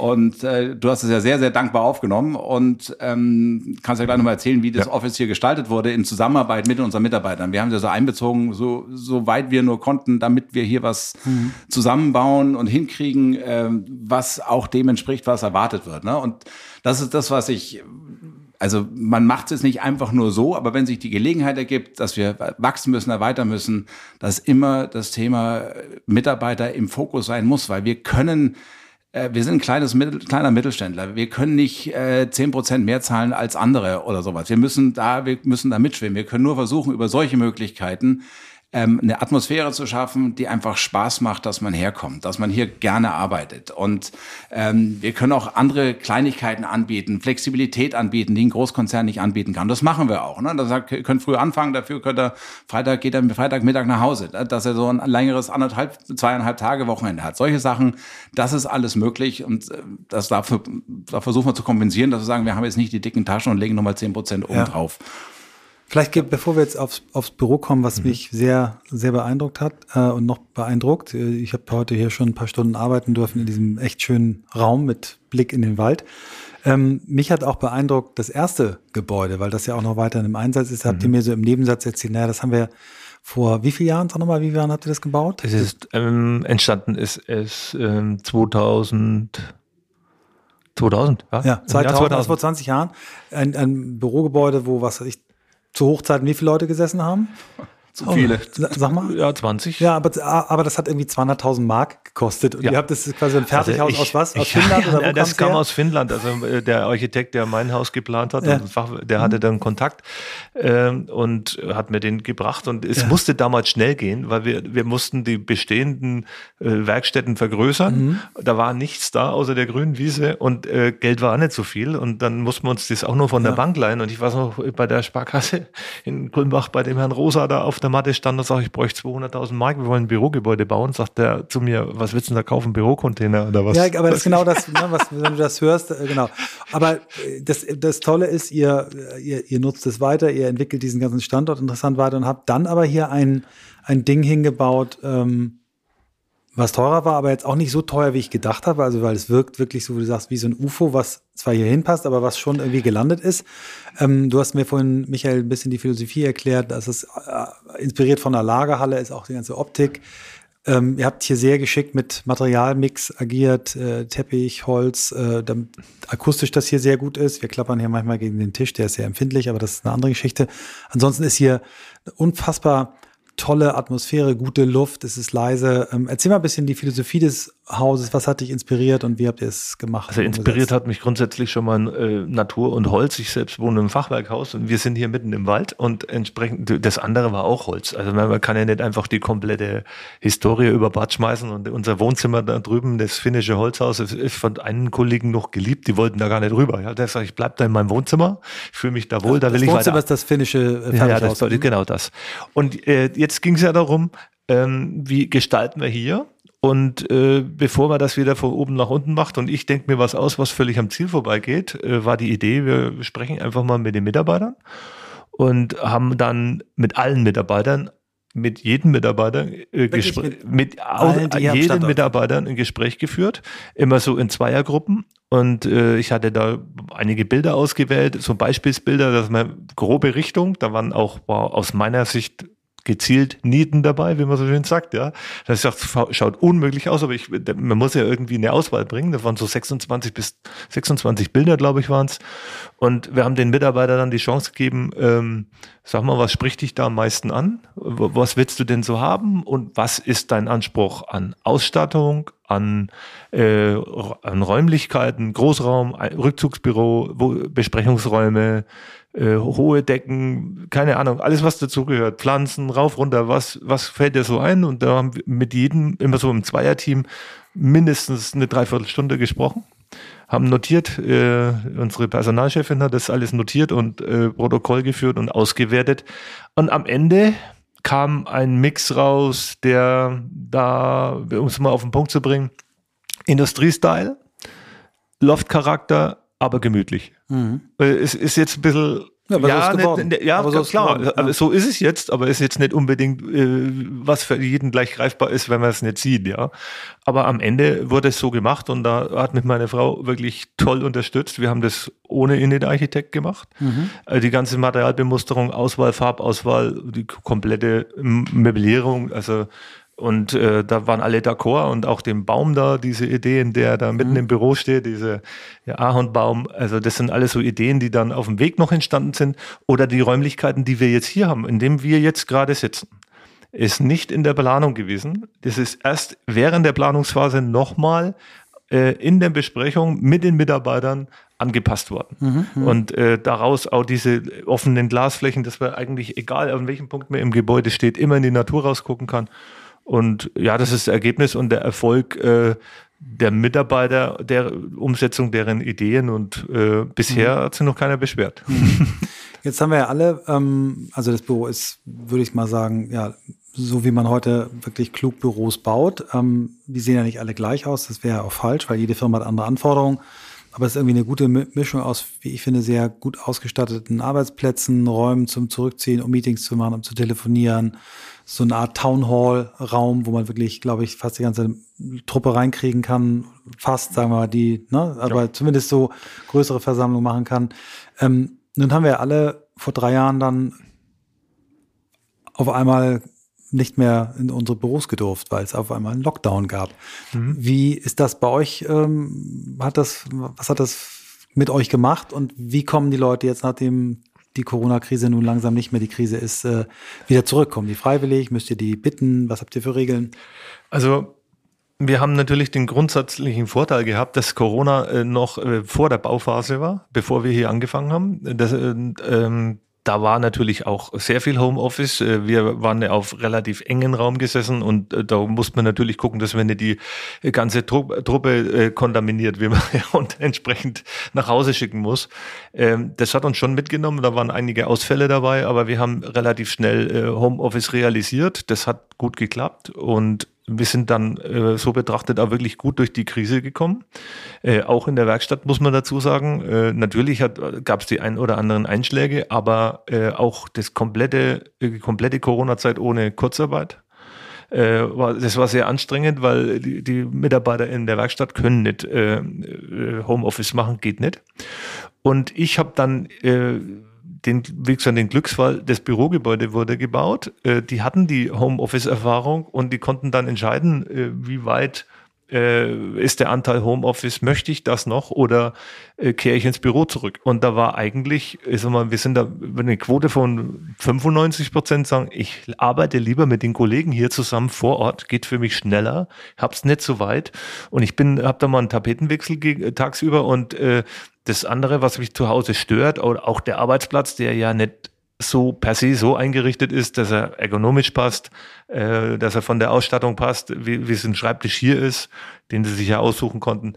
Und äh, du hast es ja sehr, sehr dankbar aufgenommen und ähm, kannst ja gleich nochmal erzählen, wie das ja. Office hier gestaltet wurde in Zusammenarbeit mit unseren Mitarbeitern. Wir haben das so einbezogen, so, so weit wir nur konnten, damit wir hier was mhm. zusammenbauen und hinkriegen, äh, was auch dem entspricht, was erwartet wird. Ne? Und das ist das, was ich also man macht es nicht einfach nur so, aber wenn sich die Gelegenheit ergibt, dass wir wachsen müssen, erweitern müssen, dass immer das Thema Mitarbeiter im Fokus sein muss, weil wir können wir sind ein kleines, kleiner Mittelständler. Wir können nicht äh, zehn äh, Prozent mehr zahlen als andere oder sowas. Wir müssen da, wir müssen da mitschwimmen. Wir können nur versuchen, über solche Möglichkeiten ähm, eine Atmosphäre zu schaffen, die einfach Spaß macht, dass man herkommt, dass man hier gerne arbeitet. Und ähm, wir können auch andere Kleinigkeiten anbieten, Flexibilität anbieten, die ein Großkonzern nicht anbieten kann. Das machen wir auch. Ne? Das sagt, ihr könnt früh anfangen, dafür könnt ihr Freitag geht er Freitagmittag nach Hause, ne? dass er so ein längeres anderthalb, zweieinhalb Tage Wochenende hat. Solche Sachen, das ist alles möglich und äh, das dafür, da versuchen wir zu kompensieren, dass wir sagen, wir haben jetzt nicht die dicken Taschen und legen nochmal zehn Prozent oben ja. drauf. Vielleicht, bevor wir jetzt aufs, aufs Büro kommen, was mhm. mich sehr, sehr beeindruckt hat äh, und noch beeindruckt. Äh, ich habe heute hier schon ein paar Stunden arbeiten dürfen in diesem echt schönen Raum mit Blick in den Wald. Ähm, mich hat auch beeindruckt das erste Gebäude, weil das ja auch noch weiter im Einsatz ist. Mhm. Habt ihr mhm. mir so im Nebensatz erzählt, naja, das haben wir vor wie vielen Jahren, sag nochmal, wie viele Jahren habt ihr das gebaut? Es ist ähm, entstanden ist es ähm, 2000 2000, ja? Ja, 2000, 2000. Also vor 20 Jahren. Ein, ein Bürogebäude, wo, was ich, zu Hochzeiten wie viele Leute gesessen haben? Zu viele. Oh, sag mal. Ja, 20. Ja, aber, aber das hat irgendwie 200.000 Mark gekostet. Und ja. ihr habt das quasi ein Fertighaus also ich, aus was? Aus ich, Finnland? Ja, oder wo das kam her? aus Finnland. Also äh, der Architekt, der mein Haus geplant hat, ja. der hatte dann Kontakt ähm, und hat mir den gebracht. Und es musste damals schnell gehen, weil wir, wir mussten die bestehenden äh, Werkstätten vergrößern. Mhm. Da war nichts da außer der grünen Wiese und äh, Geld war auch nicht so viel. Und dann mussten wir uns das auch nur von der Bank leihen. Und ich war noch bei der Sparkasse in Kulmbach bei dem Herrn Rosa da auf der Matte stand und sagte, ich bräuchte 200.000 Mark, wir wollen ein Bürogebäude bauen. Sagt er zu mir, was willst du denn da kaufen, Bürocontainer oder was? Ja, aber das ist genau das, ne, was, wenn du das hörst, äh, genau. Aber äh, das, das Tolle ist, ihr, ihr, ihr nutzt es weiter, ihr entwickelt diesen ganzen Standort interessant weiter und habt dann aber hier ein, ein Ding hingebaut, ähm, was teurer war, aber jetzt auch nicht so teuer, wie ich gedacht habe. Also, weil es wirkt wirklich so, wie du sagst, wie so ein UFO, was zwar hier hinpasst, aber was schon irgendwie gelandet ist. Ähm, du hast mir vorhin, Michael, ein bisschen die Philosophie erklärt, dass es äh, inspiriert von der Lagerhalle ist, auch die ganze Optik. Ähm, ihr habt hier sehr geschickt mit Materialmix agiert, äh, Teppich, Holz, äh, damit akustisch das hier sehr gut ist. Wir klappern hier manchmal gegen den Tisch, der ist sehr empfindlich, aber das ist eine andere Geschichte. Ansonsten ist hier unfassbar tolle Atmosphäre, gute Luft, es ist leise. Ähm, erzähl mal ein bisschen die Philosophie des Hauses. Was hat dich inspiriert und wie habt ihr es gemacht? Also inspiriert hat mich grundsätzlich schon mal äh, Natur und Holz. Ich selbst wohne im Fachwerkhaus und wir sind hier mitten im Wald und entsprechend das andere war auch Holz. Also man kann ja nicht einfach die komplette Historie über Bad schmeißen und unser Wohnzimmer da drüben, das finnische Holzhaus, ist von einem Kollegen noch geliebt. Die wollten da gar nicht rüber. Ja, der sagt, ich bleib da in meinem Wohnzimmer, ich fühle mich da wohl, da will das ich Wohnzimmer weiter. ist das finnische äh, ja, ja, das, genau das. Und äh, jetzt ging es ja darum, ähm, wie gestalten wir hier? Und äh, bevor man das wieder von oben nach unten macht und ich denke mir was aus, was völlig am Ziel vorbeigeht, äh, war die Idee, wir sprechen einfach mal mit den Mitarbeitern und haben dann mit allen Mitarbeitern mit jedem Mitarbeiter äh, mit, mit allen, jedem Mitarbeiter ein Gespräch geführt, immer so in Zweiergruppen. Und äh, ich hatte da einige Bilder ausgewählt, so Beispielsbilder, dass man grobe Richtung, da waren auch war aus meiner Sicht gezielt Nieten dabei, wie man so schön sagt, ja. Das schaut unmöglich aus, aber ich, man muss ja irgendwie eine Auswahl bringen. Das waren so 26 bis 26 Bilder, glaube ich, waren es. Und wir haben den Mitarbeitern dann die Chance gegeben, ähm, sag mal, was spricht dich da am meisten an? Was willst du denn so haben? Und was ist dein Anspruch an Ausstattung, an, äh, an Räumlichkeiten, Großraum, Rückzugsbüro, Besprechungsräume, äh, hohe Decken, keine Ahnung, alles was dazugehört, Pflanzen, rauf, runter, was, was fällt dir so ein? Und da haben wir mit jedem, immer so im Zweierteam, mindestens eine Dreiviertelstunde gesprochen, haben notiert, äh, unsere Personalchefin hat das alles notiert und äh, Protokoll geführt und ausgewertet. Und am Ende kam ein Mix raus, der da, um es mal auf den Punkt zu bringen, Industriestyle, Loftcharakter, aber gemütlich. Mhm. Äh, es ist jetzt ein bisschen ja, ja, ist ne, ja aber so klar. Geworden, ja. So ist es jetzt, aber ist jetzt nicht unbedingt, äh, was für jeden gleich greifbar ist, wenn man es nicht sieht, ja. Aber am Ende wurde es so gemacht und da hat mich meine Frau wirklich toll unterstützt. Wir haben das ohne Init-Architekt gemacht. Mhm. Äh, die ganze Materialbemusterung, Auswahl, Farbauswahl, die komplette Möblierung, also und äh, da waren alle d'accord und auch dem Baum da, diese Ideen, der da mitten mhm. im Büro steht, diese ja, Ahornbaum. Also das sind alles so Ideen, die dann auf dem Weg noch entstanden sind. Oder die Räumlichkeiten, die wir jetzt hier haben, in dem wir jetzt gerade sitzen, ist nicht in der Planung gewesen. Das ist erst während der Planungsphase nochmal äh, in der Besprechung mit den Mitarbeitern angepasst worden. Mhm, mhm, und äh, daraus auch diese offenen Glasflächen, dass man eigentlich, egal an welchem Punkt man im Gebäude steht, immer in die Natur rausgucken kann. Und ja, das ist das Ergebnis und der Erfolg äh, der Mitarbeiter, der Umsetzung deren Ideen und äh, bisher mhm. hat sich noch keiner beschwert. Mhm. Jetzt haben wir ja alle, ähm, also das Büro ist, würde ich mal sagen, ja, so wie man heute wirklich klug Büros baut. Ähm, die sehen ja nicht alle gleich aus, das wäre ja auch falsch, weil jede Firma hat andere Anforderungen. Aber es ist irgendwie eine gute Mischung aus, wie ich finde, sehr gut ausgestatteten Arbeitsplätzen, Räumen zum Zurückziehen, um Meetings zu machen, um zu telefonieren, so eine Art Town Hall Raum, wo man wirklich, glaube ich, fast die ganze Truppe reinkriegen kann. Fast, sagen wir mal, die, ne, aber ja. zumindest so größere Versammlungen machen kann. Ähm, nun haben wir alle vor drei Jahren dann auf einmal nicht mehr in unsere Büros gedurft, weil es auf einmal einen Lockdown gab. Mhm. Wie ist das bei euch? Ähm, hat das, was hat das mit euch gemacht und wie kommen die Leute jetzt, nachdem die Corona-Krise nun langsam nicht mehr die Krise ist, äh, wieder zurückkommen? Die freiwillig? Müsst ihr die bitten? Was habt ihr für Regeln? Also wir haben natürlich den grundsätzlichen Vorteil gehabt, dass Corona äh, noch äh, vor der Bauphase war, bevor wir hier angefangen haben. Das, äh, ähm, da war natürlich auch sehr viel Homeoffice. Äh, wir waren auf relativ engen Raum gesessen und äh, da musste man natürlich gucken, dass wir nicht die ganze Truppe äh, kontaminiert, wie man und entsprechend nach Hause schicken muss. Ähm, das hat uns schon mitgenommen. Da waren einige Ausfälle dabei, aber wir haben relativ schnell Homeoffice realisiert. Das hat gut geklappt und wir sind dann äh, so betrachtet auch wirklich gut durch die Krise gekommen. Äh, auch in der Werkstatt muss man dazu sagen. Äh, natürlich gab es die ein oder anderen Einschläge, aber äh, auch das komplette, äh, komplette Corona-Zeit ohne Kurzarbeit. Äh, war, das war sehr anstrengend, weil die, die Mitarbeiter in der Werkstatt können nicht Homeoffice machen, geht nicht. Und ich habe dann den, wie gesagt, den Glücksfall, das Bürogebäude wurde gebaut. Äh, die hatten die Homeoffice-Erfahrung und die konnten dann entscheiden, äh, wie weit äh, ist der Anteil Homeoffice, möchte ich das noch oder äh, kehre ich ins Büro zurück? Und da war eigentlich, ich sag mal, wir sind da über eine Quote von 95 Prozent sagen, ich arbeite lieber mit den Kollegen hier zusammen vor Ort, geht für mich schneller, hab's nicht so weit und ich bin, hab da mal einen Tapetenwechsel tagsüber und äh, das andere, was mich zu Hause stört, oder auch der Arbeitsplatz, der ja nicht so per se so eingerichtet ist, dass er ergonomisch passt, äh, dass er von der Ausstattung passt, wie, es ein Schreibtisch hier ist, den sie sich ja aussuchen konnten.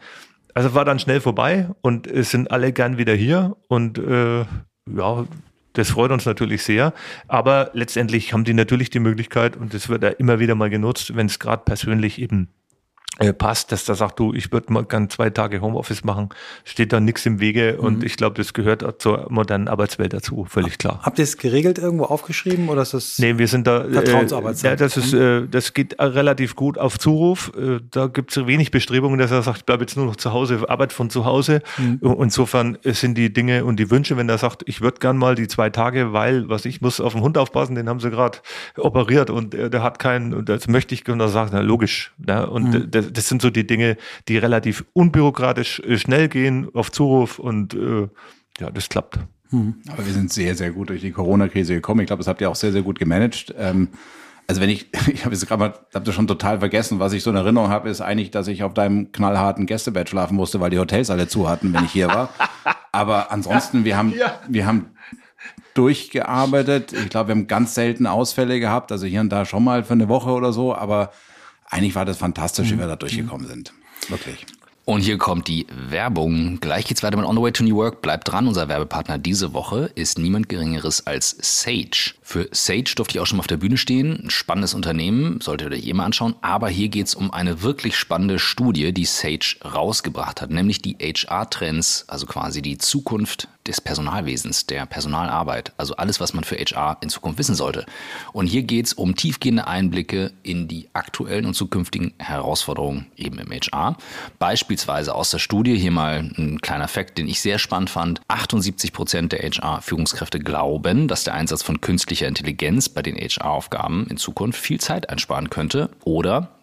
Also war dann schnell vorbei und es sind alle gern wieder hier und äh, ja, das freut uns natürlich sehr. Aber letztendlich haben die natürlich die Möglichkeit und das wird ja immer wieder mal genutzt, wenn es gerade persönlich eben passt, dass der sagt, du, ich würde mal gern zwei Tage Homeoffice machen, steht da nichts im Wege mhm. und ich glaube, das gehört zur modernen Arbeitswelt dazu, völlig klar. Habt ihr es geregelt irgendwo aufgeschrieben oder ist das Nee, wir sind da äh, Vertrauensarbeitszeit? Äh, ja, das ist äh, das geht relativ gut auf Zuruf. Äh, da gibt es wenig Bestrebungen, dass er sagt, ich bleibe jetzt nur noch zu Hause, arbeite von zu Hause. Mhm. Insofern sind die Dinge und die Wünsche, wenn er sagt, ich würde gern mal die zwei Tage, weil was ich muss auf den Hund aufpassen, den haben sie gerade operiert und äh, der hat keinen, das möchte ich, und er sagt, na logisch. Ja, und mhm. das, das sind so die Dinge, die relativ unbürokratisch äh, schnell gehen auf Zuruf und äh, ja, das klappt. Mhm. Aber wir sind sehr, sehr gut durch die Corona-Krise gekommen. Ich glaube, das habt ihr auch sehr, sehr gut gemanagt. Ähm, also wenn ich, ich habe jetzt gerade mal, habt ihr schon total vergessen, was ich so in Erinnerung habe, ist eigentlich, dass ich auf deinem knallharten Gästebett schlafen musste, weil die Hotels alle zu hatten, wenn ich hier war. Aber ansonsten, wir haben, ja. wir haben durchgearbeitet. Ich glaube, wir haben ganz selten Ausfälle gehabt, also hier und da schon mal für eine Woche oder so, aber eigentlich war das fantastisch, wie wir da durchgekommen sind. Wirklich. Und hier kommt die Werbung. Gleich geht's weiter mit On the Way to New Work. Bleibt dran. Unser Werbepartner diese Woche ist niemand Geringeres als Sage. Für Sage durfte ich auch schon mal auf der Bühne stehen. Ein spannendes Unternehmen, solltet ihr euch eh mal anschauen. Aber hier geht's um eine wirklich spannende Studie, die Sage rausgebracht hat, nämlich die HR-Trends, also quasi die Zukunft des Personalwesens, der Personalarbeit, also alles, was man für HR in Zukunft wissen sollte. Und hier geht es um tiefgehende Einblicke in die aktuellen und zukünftigen Herausforderungen eben im HR. Beispielsweise aus der Studie, hier mal ein kleiner Fakt, den ich sehr spannend fand. 78 Prozent der HR-Führungskräfte glauben, dass der Einsatz von künstlicher Intelligenz bei den HR-Aufgaben in Zukunft viel Zeit einsparen könnte. Oder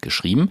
geschrieben.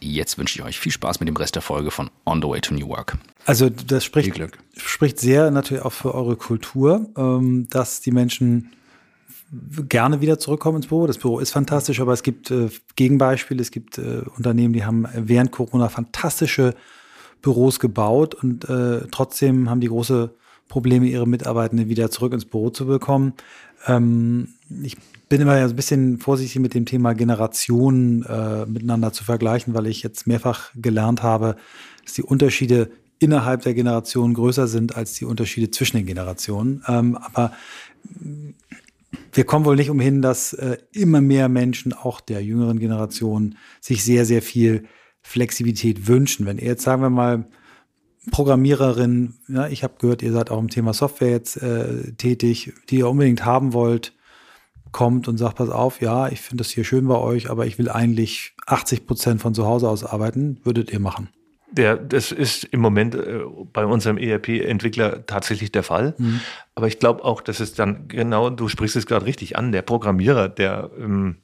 jetzt wünsche ich euch viel Spaß mit dem Rest der Folge von On the Way to New Work. Also das spricht, spricht sehr natürlich auch für eure Kultur, ähm, dass die Menschen gerne wieder zurückkommen ins Büro. Das Büro ist fantastisch, aber es gibt äh, Gegenbeispiele. Es gibt äh, Unternehmen, die haben während Corona fantastische Büros gebaut und äh, trotzdem haben die große Probleme, ihre Mitarbeitenden wieder zurück ins Büro zu bekommen. Ähm, ich bin immer ja so ein bisschen vorsichtig mit dem Thema Generationen äh, miteinander zu vergleichen, weil ich jetzt mehrfach gelernt habe, dass die Unterschiede innerhalb der Generationen größer sind als die Unterschiede zwischen den Generationen. Ähm, aber wir kommen wohl nicht umhin, dass äh, immer mehr Menschen, auch der jüngeren Generation, sich sehr, sehr viel Flexibilität wünschen. Wenn ihr jetzt, sagen wir mal, Programmiererin, ja, ich habe gehört, ihr seid auch im Thema Software jetzt äh, tätig, die ihr unbedingt haben wollt, kommt und sagt, pass auf, ja, ich finde das hier schön bei euch, aber ich will eigentlich 80 Prozent von zu Hause aus arbeiten, würdet ihr machen? Ja, das ist im Moment äh, bei unserem ERP-Entwickler tatsächlich der Fall. Mhm. Aber ich glaube auch, dass es dann genau, du sprichst es gerade richtig an, der Programmierer, der, ähm,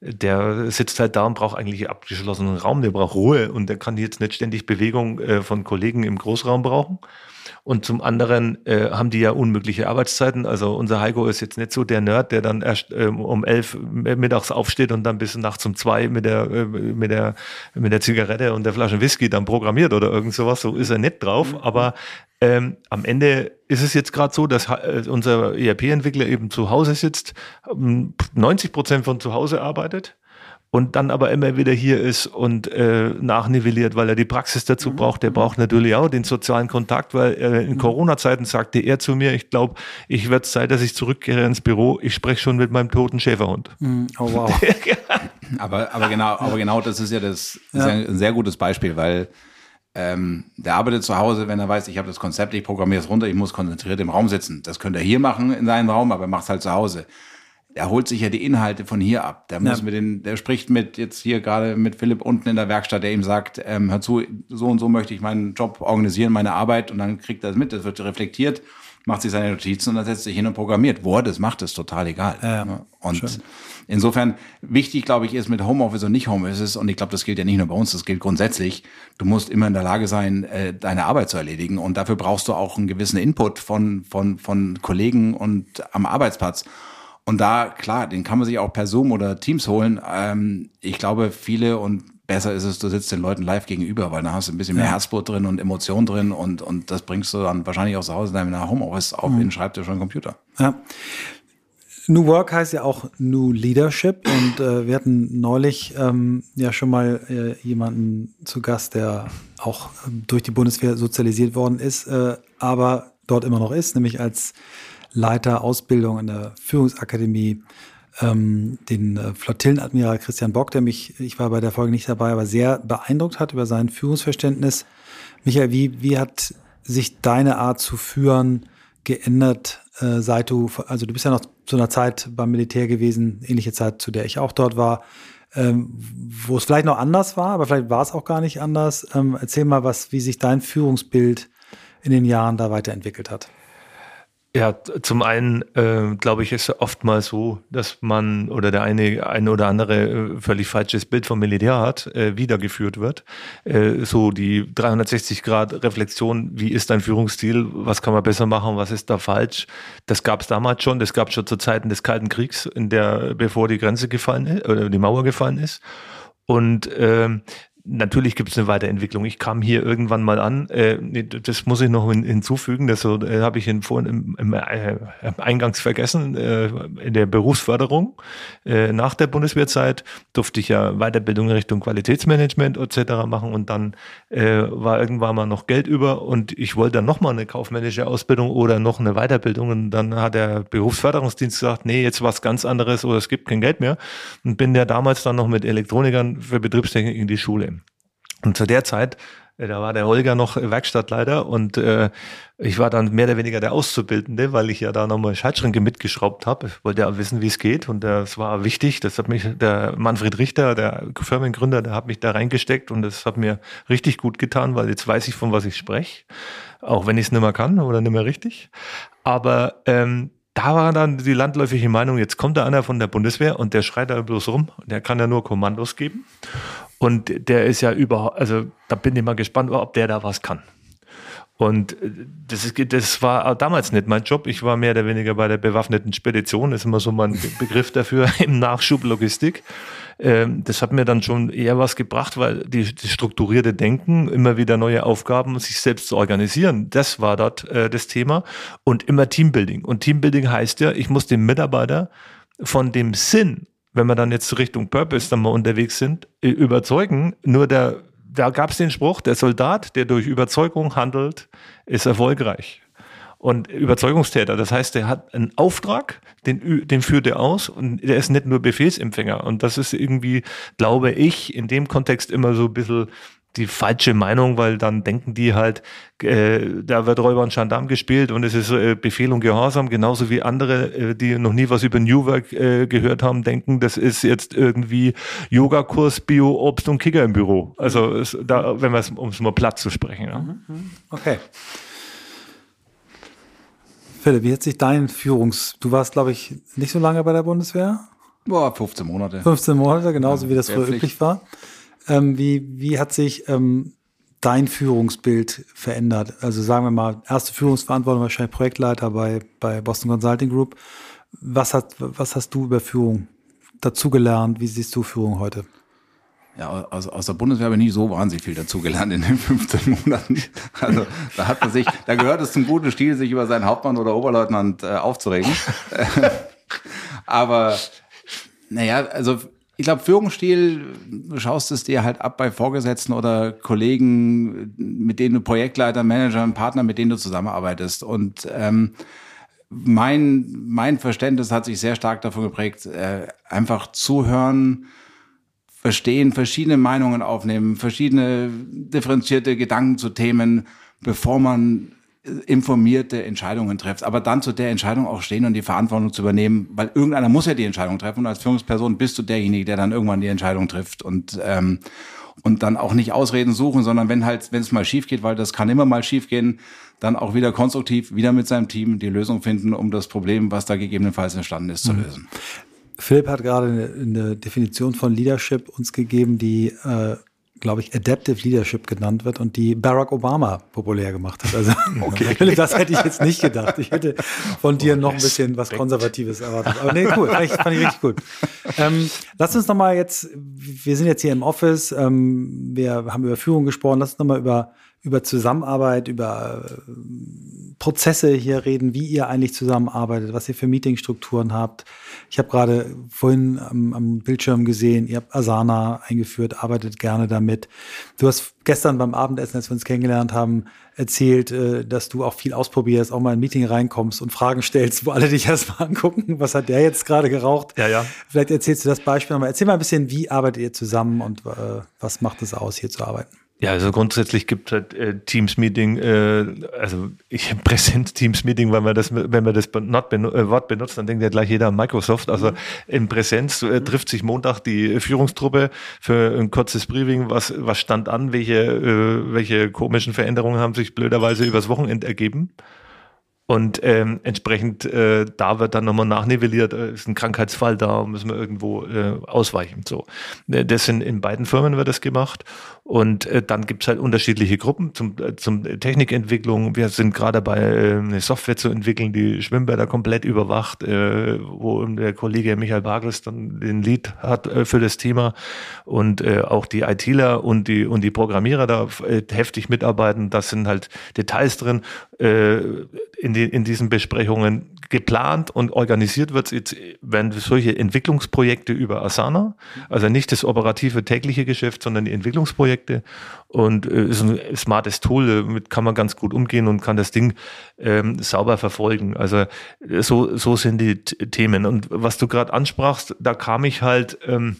der sitzt halt da und braucht eigentlich abgeschlossenen Raum, der braucht Ruhe und der kann jetzt nicht ständig Bewegung äh, von Kollegen im Großraum brauchen. Und zum anderen äh, haben die ja unmögliche Arbeitszeiten. Also unser Heiko ist jetzt nicht so der Nerd, der dann erst ähm, um elf mittags aufsteht und dann bis nachts um zwei mit der, äh, mit der, mit der Zigarette und der Flasche Whisky dann programmiert oder irgend sowas. So ist er nicht drauf. Mhm. Aber ähm, am Ende ist es jetzt gerade so, dass äh, unser ERP-Entwickler eben zu Hause sitzt, 90 Prozent von zu Hause arbeitet und dann aber immer wieder hier ist und äh, nachnivelliert, weil er die Praxis dazu mhm. braucht. Der braucht natürlich auch den sozialen Kontakt, weil äh, in mhm. Corona-Zeiten sagte er zu mir, ich glaube, ich werde Zeit, dass ich zurückkehre ins Büro. Ich spreche schon mit meinem toten Schäferhund. Mhm. Oh wow. aber, aber genau, aber genau, das ist ja das ja. Ist ein sehr gutes Beispiel, weil ähm, der arbeitet zu Hause, wenn er weiß, ich habe das Konzept, ich programmiere es runter, ich muss konzentriert im Raum sitzen. Das könnte er hier machen in seinem Raum, aber er macht es halt zu Hause der holt sich ja die Inhalte von hier ab. Der muss Ja. mit den, der spricht mit jetzt hier gerade mit Philipp unten in der Werkstatt, der ihm sagt, ähm, hör zu, so und so möchte ich meinen Job organisieren, meine Arbeit und dann kriegt er das mit, das wird reflektiert, macht sich seine Notizen und dann setzt sich hin und programmiert. Wo er das macht, ist total egal. Ja? Und schön. insofern wichtig, glaube ich, ist mit Homeoffice und nicht Homeoffice und ich glaube, das gilt ja nicht nur bei uns, das gilt grundsätzlich. Du musst immer in der Lage sein, äh, deine Arbeit zu erledigen und dafür brauchst du auch einen gewissen Input von von von Kollegen und am Arbeitsplatz. Und da, klar, den kann man sich auch per Zoom oder Teams holen. Ähm, ich glaube, viele und besser ist es, du sitzt den Leuten live gegenüber, weil da hast du ein bisschen mehr Herzblut drin und Emotion drin und, und das bringst du dann wahrscheinlich auch zu Hause in deinem Homeoffice auf in den Schreibtisch den Computer. Ja. New Work heißt ja auch New Leadership und äh, wir hatten neulich ähm, ja schon mal äh, jemanden zu Gast, der auch ähm, durch die Bundeswehr sozialisiert worden ist, äh, aber dort immer noch ist, nämlich als Leiter Ausbildung in der Führungsakademie, ähm, den äh, Flottillenadmiral Christian Bock, der mich, ich war bei der Folge nicht dabei, aber sehr beeindruckt hat über sein Führungsverständnis. Michael, wie, wie hat sich deine Art zu führen geändert, äh, seit du, also du bist ja noch zu einer Zeit beim Militär gewesen, ähnliche Zeit, zu der ich auch dort war, ähm, wo es vielleicht noch anders war, aber vielleicht war es auch gar nicht anders. Ähm, erzähl mal, was, wie sich dein Führungsbild in den Jahren da weiterentwickelt hat. Ja, zum einen äh, glaube ich, ist es oftmals so, dass man oder der eine, eine oder andere äh, völlig falsches Bild vom Militär hat, äh, wiedergeführt wird. Äh, so die 360-Grad-Reflexion, wie ist dein Führungsstil, was kann man besser machen, was ist da falsch? Das gab es damals schon, das gab es schon zu Zeiten des Kalten Kriegs, in der, bevor die Grenze gefallen ist, oder die Mauer gefallen ist. Und ähm, natürlich gibt es eine Weiterentwicklung. Ich kam hier irgendwann mal an, äh, das muss ich noch hin, hinzufügen, das so, äh, habe ich in, vorhin im, im äh, Eingangs vergessen, äh, in der Berufsförderung. Äh, nach der Bundeswehrzeit durfte ich ja Weiterbildung in Richtung Qualitätsmanagement etc. machen und dann äh, war irgendwann mal noch Geld über und ich wollte dann nochmal eine kaufmännische Ausbildung oder noch eine Weiterbildung und dann hat der Berufsförderungsdienst gesagt, nee, jetzt was ganz anderes oder es gibt kein Geld mehr und bin ja damals dann noch mit Elektronikern für Betriebstechnik in die Schule. Und zu der Zeit, äh, da war der Holger noch Werkstattleiter und äh, ich war dann mehr oder weniger der Auszubildende, weil ich ja da nochmal Schaltschränke mitgeschraubt habe. Ich wollte ja wissen, wie es geht und das war wichtig. Das hat mich der Manfred Richter, der Firmengründer, der hat mich da reingesteckt und das hat mir richtig gut getan, weil jetzt weiß ich, von was ich spreche, auch wenn ich es nicht mehr kann oder nicht mehr richtig. Aber ähm, da war dann die landläufige Meinung, jetzt kommt da einer von der Bundeswehr und der schreit da bloß rum, der kann ja nur Kommandos geben. Und der ist ja überhaupt, also da bin ich mal gespannt, ob der da was kann. Und äh, das, ist, das war damals nicht mein Job. Ich war mehr oder weniger bei der bewaffneten Spedition, ist immer so mein Be- Begriff dafür, im Nachschub Logistik. Ähm, Das hat mir dann schon eher was gebracht, weil die, die strukturierte Denken, immer wieder neue Aufgaben, sich selbst zu organisieren, das war dort äh, das Thema. Und immer Teambuilding. Und Teambuilding heißt ja, ich muss den Mitarbeiter von dem Sinn, wenn wir dann jetzt Richtung Purpose dann mal unterwegs sind, äh, überzeugen. Nur der, da gab es den Spruch, der Soldat, der durch Überzeugung handelt, ist erfolgreich. Und Überzeugungstäter, das heißt, der hat einen Auftrag, den, den führt er aus und der ist nicht nur Befehlsempfänger. Und das ist irgendwie, glaube ich, in dem Kontext immer so ein bisschen die falsche Meinung, weil dann denken die halt, äh, da wird Räuber und Gendarm gespielt und es ist äh, Befehl und Gehorsam, genauso wie andere, äh, die noch nie was über New Work äh, gehört haben, denken, das ist jetzt irgendwie Yogakurs, Bio, Obst und Kicker im Büro. Also es, da, wenn wir es, um es mal platt zu sprechen. Ja. Okay. Philipp, wie hat sich dein Führungs... Du warst, glaube ich, nicht so lange bei der Bundeswehr? Boah, 15 Monate. 15 Monate, genauso wie das früher üblich war. Ähm, wie, wie hat sich ähm, dein Führungsbild verändert? Also sagen wir mal, erste Führungsverantwortung wahrscheinlich Projektleiter bei, bei Boston Consulting Group. Was, hat, was hast du über Führung dazugelernt? Wie siehst du Führung heute? Ja, aus, aus der Bundeswehr habe ich nicht so wahnsinnig viel dazugelernt in den 15 Monaten. Also da hat man sich, da gehört es zum guten Stil, sich über seinen Hauptmann oder Oberleutnant äh, aufzuregen. Aber naja, also ich glaube, Führungsstil, du schaust es dir halt ab bei Vorgesetzten oder Kollegen, mit denen du Projektleiter, Manager, Partner, mit denen du zusammenarbeitest. Und ähm, mein, mein Verständnis hat sich sehr stark davon geprägt, äh, einfach zuhören, verstehen, verschiedene Meinungen aufnehmen, verschiedene differenzierte Gedanken zu Themen, bevor man informierte Entscheidungen trifft, aber dann zu der Entscheidung auch stehen und die Verantwortung zu übernehmen, weil irgendeiner muss ja die Entscheidung treffen und als Führungsperson bist du derjenige, der dann irgendwann die Entscheidung trifft und ähm, und dann auch nicht Ausreden suchen, sondern wenn halt, wenn es mal schief geht, weil das kann immer mal schief gehen, dann auch wieder konstruktiv, wieder mit seinem Team die Lösung finden, um das Problem, was da gegebenenfalls entstanden ist, zu mhm. lösen. Philipp hat gerade eine, eine, Definition von Leadership uns gegeben, die äh, glaube ich, Adaptive Leadership genannt wird und die Barack Obama populär gemacht hat. Also, okay. das hätte ich jetzt nicht gedacht. Ich hätte von dir noch ein bisschen was Konservatives erwartet. Aber nee, cool, fand ich, fand ich richtig gut. Ähm, lass uns nochmal jetzt, wir sind jetzt hier im Office, ähm, wir haben über Führung gesprochen, lass uns nochmal über über Zusammenarbeit, über äh, Prozesse hier reden, wie ihr eigentlich zusammenarbeitet, was ihr für Meetingstrukturen habt. Ich habe gerade vorhin am, am, Bildschirm gesehen, ihr habt Asana eingeführt, arbeitet gerne damit. Du hast gestern beim Abendessen, als wir uns kennengelernt haben, erzählt, äh, dass du auch viel ausprobierst, auch mal in ein Meeting reinkommst und Fragen stellst, wo alle dich erstmal angucken, was hat der jetzt gerade geraucht? Ja, ja. Vielleicht erzählst du das Beispiel nochmal. Erzähl mal ein bisschen, wie arbeitet ihr zusammen und äh, was macht es aus, hier zu arbeiten? Ja, also grundsätzlich gibt es halt äh, Teams-Meeting, äh, also ich Präsenz-Teams-Meeting, weil man das, wenn man das benu äh, Wort benutzt, dann denkt ja gleich jeder an Microsoft. Also in Präsenz äh, trifft sich Montag die Führungstruppe für ein kurzes Briefing, was, was stand an, welche, äh, welche komischen Veränderungen haben sich blöderweise übers Wochenende ergeben. Und ähm, entsprechend, äh, da wird dann nochmal nachnivelliert, äh, ist ein Krankheitsfall da, müssen wir irgendwo äh, ausweichen. So. Äh, das sind in beiden Firmen wird das gemacht. Und äh, dann gibt's halt unterschiedliche Gruppen zum, äh, zum Technikentwicklung. Wir sind gerade dabei, äh, eine Software zu entwickeln, die Schwimmbäder komplett überwacht, äh, wo der Kollege Michael Bagels dann den Lead hat äh, für das Thema. Und äh, auch die ITler und die, und die Programmierer da äh, heftig mitarbeiten. Das sind halt Details drin. Äh, in, die, in diesen Besprechungen geplant und organisiert wird jetzt, werden solche Entwicklungsprojekte über Asana, also nicht das operative tägliche Geschäft, sondern die Entwicklungsprojekte und äh, ist ein smartes Tool, damit kann man ganz gut umgehen und kann das Ding ähm, sauber verfolgen. Also so, so sind die Themen. Und was du gerade ansprachst, da kam ich halt ähm,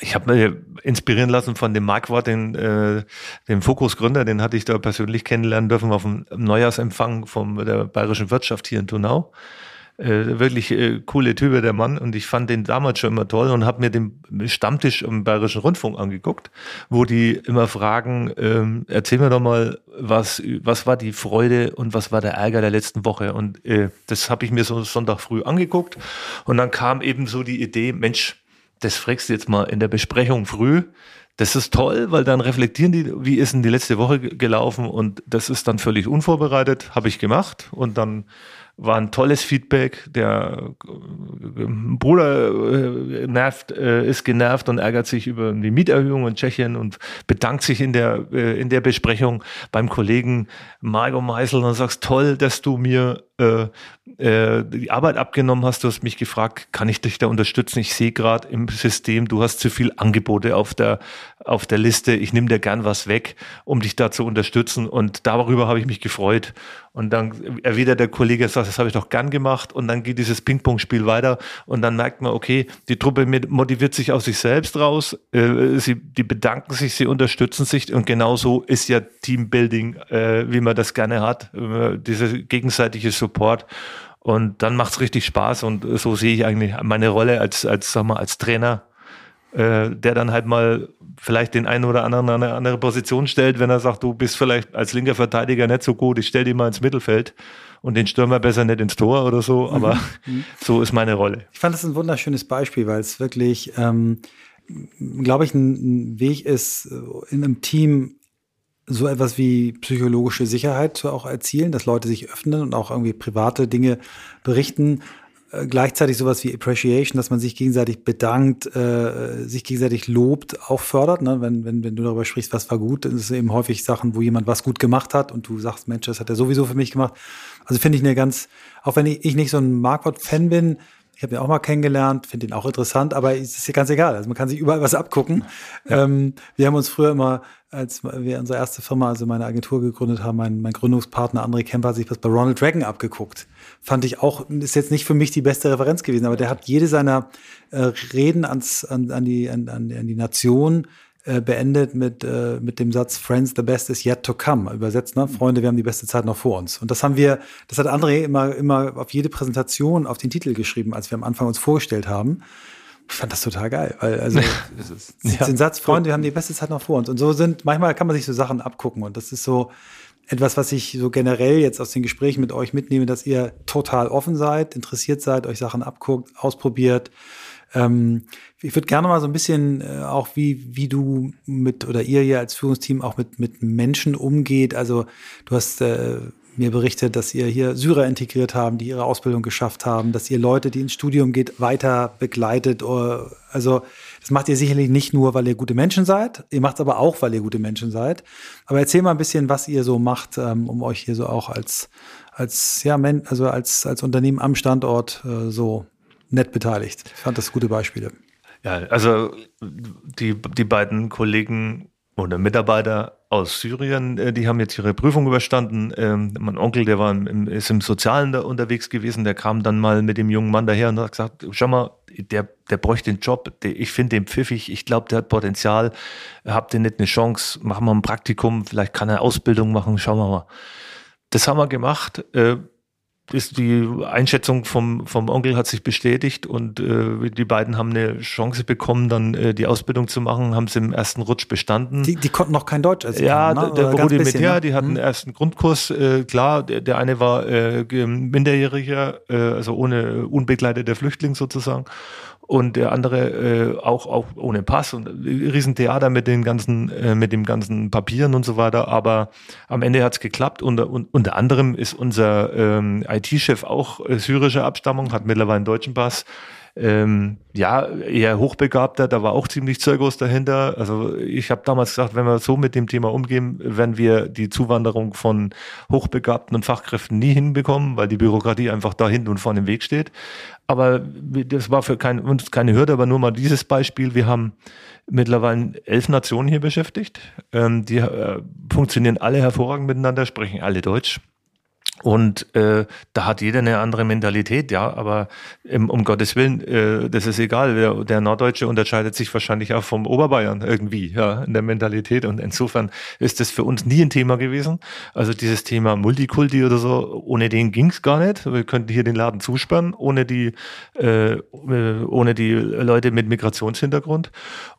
ich habe mir inspirieren lassen von dem Marquardt, den, äh, dem Fokus-Gründer, den hatte ich da persönlich kennenlernen dürfen auf dem Neujahrsempfang von der Bayerischen Wirtschaft hier in Tunau. Äh, wirklich äh, coole Type, der Mann. Und ich fand den damals schon immer toll und habe mir den Stammtisch im Bayerischen Rundfunk angeguckt, wo die immer fragen, ähm, erzähl mir doch mal, was, was war die Freude und was war der Ärger der letzten Woche. Und äh, das habe ich mir so Sonntag früh angeguckt. Und dann kam eben so die Idee, Mensch, das fragst du jetzt mal in der Besprechung früh. Das ist toll, weil dann reflektieren die, wie ist denn die letzte Woche gelaufen und das ist dann völlig unvorbereitet, habe ich gemacht und dann war ein tolles Feedback. Der äh, Bruder äh, nervt, äh, ist genervt und ärgert sich über die Mieterhöhung in Tschechien und bedankt sich in der, in der Besprechung beim Kollegen Margot Meisel und sagst, toll, dass du mir äh, äh, die Arbeit abgenommen hast. Du hast mich gefragt, kann ich dich da unterstützen? Ich sehe gerade im System, du hast zu viel Angebote auf der, auf der Liste. Ich nehme dir gern was weg, um dich da zu unterstützen. Und darüber habe ich mich gefreut. Und dann erwidert der Kollege, sagt, das habe ich doch gern gemacht. Und dann geht dieses Ping-Pong-Spiel weiter. Und dann merkt man, okay, die Truppe motiviert sich aus sich selbst raus. Äh, sie, die bedanken sich, sie unterstützen sich. Und genauso ist ja Teambuilding, äh, wie man das gerne hat. Diese gegenseitige Support. Und dann macht es richtig Spaß und so sehe ich eigentlich meine Rolle als, als, sag mal, als Trainer, äh, der dann halt mal vielleicht den einen oder anderen an eine andere Position stellt, wenn er sagt, du bist vielleicht als linker Verteidiger nicht so gut, ich stell dich mal ins Mittelfeld und den Stürmer besser nicht ins Tor oder so, aber mhm. mhm. so ist meine Rolle. Ich fand das ein wunderschönes Beispiel, weil es wirklich, ähm, glaube ich, ein, ein Weg ist, in einem Team so etwas wie psychologische Sicherheit zu auch erzielen, dass Leute sich öffnen und auch irgendwie private Dinge berichten. Äh, gleichzeitig sowas wie Appreciation, dass man sich gegenseitig bedankt, äh, sich gegenseitig lobt, auch fördert. Ne? Wenn, wenn, wenn du darüber sprichst, was war gut, dann ist es eben häufig Sachen, wo jemand was gut gemacht hat und du sagst, Mensch, das hat er sowieso für mich gemacht. Also finde ich eine ganz, auch wenn ich, ich nicht so ein Marquardt-Fan bin, ich habe ihn auch mal kennengelernt, finde ihn auch interessant, aber es ist ja ganz egal. Also man kann sich überall was abgucken. Ja. Ähm, wir haben uns früher immer, als wir unsere erste Firma, also meine Agentur gegründet haben, mein, mein Gründungspartner André Kemper hat sich was bei Ronald Reagan abgeguckt. Fand ich auch, ist jetzt nicht für mich die beste Referenz gewesen, aber der hat jede seiner äh, Reden ans, an, an, die, an, an die Nation äh, beendet mit, äh, mit dem Satz Friends, the best is yet to come. Übersetzt, ne? Freunde, wir haben die beste Zeit noch vor uns. Und das haben wir, das hat André immer, immer auf jede Präsentation auf den Titel geschrieben, als wir am Anfang uns vorgestellt haben. Ich fand das total geil, weil also ja. den Satz, Freunde, wir haben die beste Zeit noch vor uns. Und so sind, manchmal kann man sich so Sachen abgucken und das ist so etwas, was ich so generell jetzt aus den Gesprächen mit euch mitnehme, dass ihr total offen seid, interessiert seid, euch Sachen abguckt, ausprobiert. Ähm, ich würde gerne mal so ein bisschen äh, auch wie, wie du mit oder ihr hier als Führungsteam auch mit, mit Menschen umgeht. Also du hast äh, mir berichtet, dass ihr hier Syrer integriert haben, die ihre Ausbildung geschafft haben, dass ihr Leute, die ins Studium geht, weiter begleitet. Also das macht ihr sicherlich nicht nur, weil ihr gute Menschen seid, ihr macht es aber auch, weil ihr gute Menschen seid. Aber erzähl mal ein bisschen, was ihr so macht, ähm, um euch hier so auch als, als, ja, also als, als Unternehmen am Standort äh, so nett beteiligt. Ich fand das gute Beispiele. Ja, also die, die beiden Kollegen oder Mitarbeiter aus Syrien, äh, die haben jetzt ihre Prüfung überstanden. Ähm, mein Onkel, der war im, ist im Sozialen da unterwegs gewesen, der kam dann mal mit dem jungen Mann daher und hat gesagt, schau mal, der, der bräuchte den Job, der, ich finde den pfiffig, ich glaube, der hat Potenzial, habt ihr nicht eine Chance, machen wir ein Praktikum, vielleicht kann er Ausbildung machen, schauen wir mal. Das haben wir gemacht. Äh, ist die Einschätzung vom, vom Onkel hat sich bestätigt und äh, die beiden haben eine Chance bekommen, dann äh, die Ausbildung zu machen, haben sie im ersten Rutsch bestanden. Die, die konnten noch kein Deutsch. Also ja, kann, ne? der, der Rudimentär, ne? die hatten mhm. ersten Grundkurs, äh, klar, der, der eine war äh, Minderjähriger, äh, also ohne unbegleiteter Flüchtling sozusagen und der andere äh, auch, auch ohne Pass und Riesentheater mit den ganzen, äh, mit dem ganzen Papieren und so weiter. Aber am Ende hat's geklappt. Unter, un, unter anderem ist unser ähm, IT-Chef auch äh, syrischer Abstammung, hat mittlerweile einen deutschen Pass ähm, ja, eher hochbegabter, da war auch ziemlich Zirkus dahinter. Also ich habe damals gesagt, wenn wir so mit dem Thema umgehen, werden wir die Zuwanderung von Hochbegabten und Fachkräften nie hinbekommen, weil die Bürokratie einfach da hinten und vorne im Weg steht. Aber das war für kein, uns keine Hürde, aber nur mal dieses Beispiel. Wir haben mittlerweile elf Nationen hier beschäftigt. Ähm, die äh, funktionieren alle hervorragend miteinander, sprechen alle Deutsch. Und äh, da hat jeder eine andere Mentalität, ja, aber im, um Gottes Willen, äh, das ist egal. Der, der Norddeutsche unterscheidet sich wahrscheinlich auch vom Oberbayern irgendwie, ja, in der Mentalität. Und insofern ist das für uns nie ein Thema gewesen. Also dieses Thema Multikulti oder so, ohne den ging's gar nicht. Wir könnten hier den Laden zusperren, ohne die, äh, ohne die Leute mit Migrationshintergrund.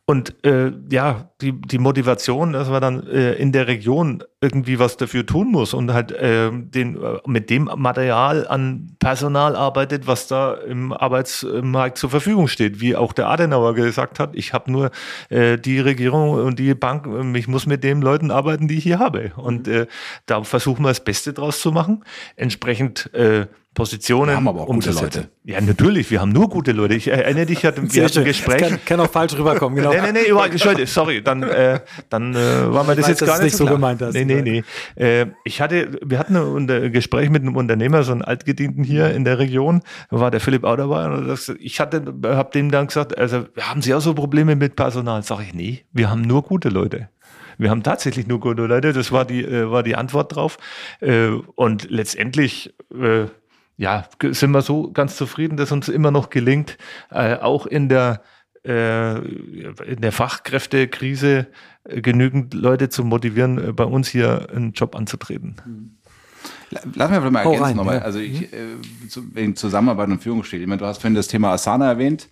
Und äh, ja, die, die Motivation, dass man dann äh, in der Region irgendwie was dafür tun muss und halt äh, den, mit dem Material an Personal arbeitet, was da im Arbeitsmarkt zur Verfügung steht. Wie auch der Adenauer gesagt hat, ich habe nur äh, die Regierung und die Bank, ich muss mit den Leuten arbeiten, die ich hier habe. Und äh, da versuchen wir das Beste draus zu machen. Entsprechend äh, Positionen. Wir haben aber auch gute Leute. Ja, natürlich, wir haben nur gute Leute. Ich erinnere dich, wir hatten ein Gespräch. Kann, kann, auch falsch rüberkommen, genau. nee, nee, nee, Entschuldigung, sorry, dann, äh, dann äh, war mir das weiß, jetzt gar nicht, so, so gemeint. Hast, nee, nee, nee. Äh, ich hatte, wir hatten ein Gespräch mit einem Unternehmer, so einen Altgedienten hier in der Region, da war der Philipp auch dabei. Und das, ich hatte, habe dem dann gesagt, also haben Sie auch so Probleme mit Personal? Sag ich, nee, wir haben nur gute Leute. Wir haben tatsächlich nur gute Leute, das war die, äh, war die Antwort drauf. Äh, und letztendlich äh, ja, sind wir so ganz zufrieden, dass uns immer noch gelingt, äh, auch in der äh, in der Fachkräftekrise äh, genügend Leute zu motivieren, äh, bei uns hier einen Job anzutreten. Lass mich mal ergänzen nochmal. Ja. Also ich, äh, wegen Zusammenarbeit und Führung steht. Ich meine, du hast vorhin das Thema Asana erwähnt.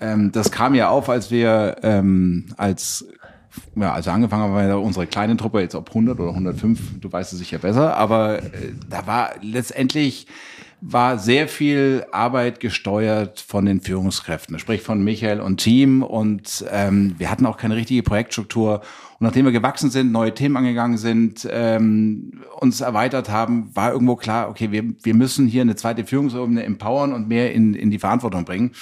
Ähm, das kam ja auf, als wir ähm, als ja, also angefangen haben wir unsere kleine Truppe, jetzt ob 100 oder 105, du weißt es sicher besser, aber äh, da war letztendlich war sehr viel Arbeit gesteuert von den Führungskräften, sprich von Michael und Team. Und ähm, wir hatten auch keine richtige Projektstruktur. Und nachdem wir gewachsen sind, neue Themen angegangen sind, ähm, uns erweitert haben, war irgendwo klar, okay, wir, wir müssen hier eine zweite Führungsebene empowern und mehr in, in die Verantwortung bringen.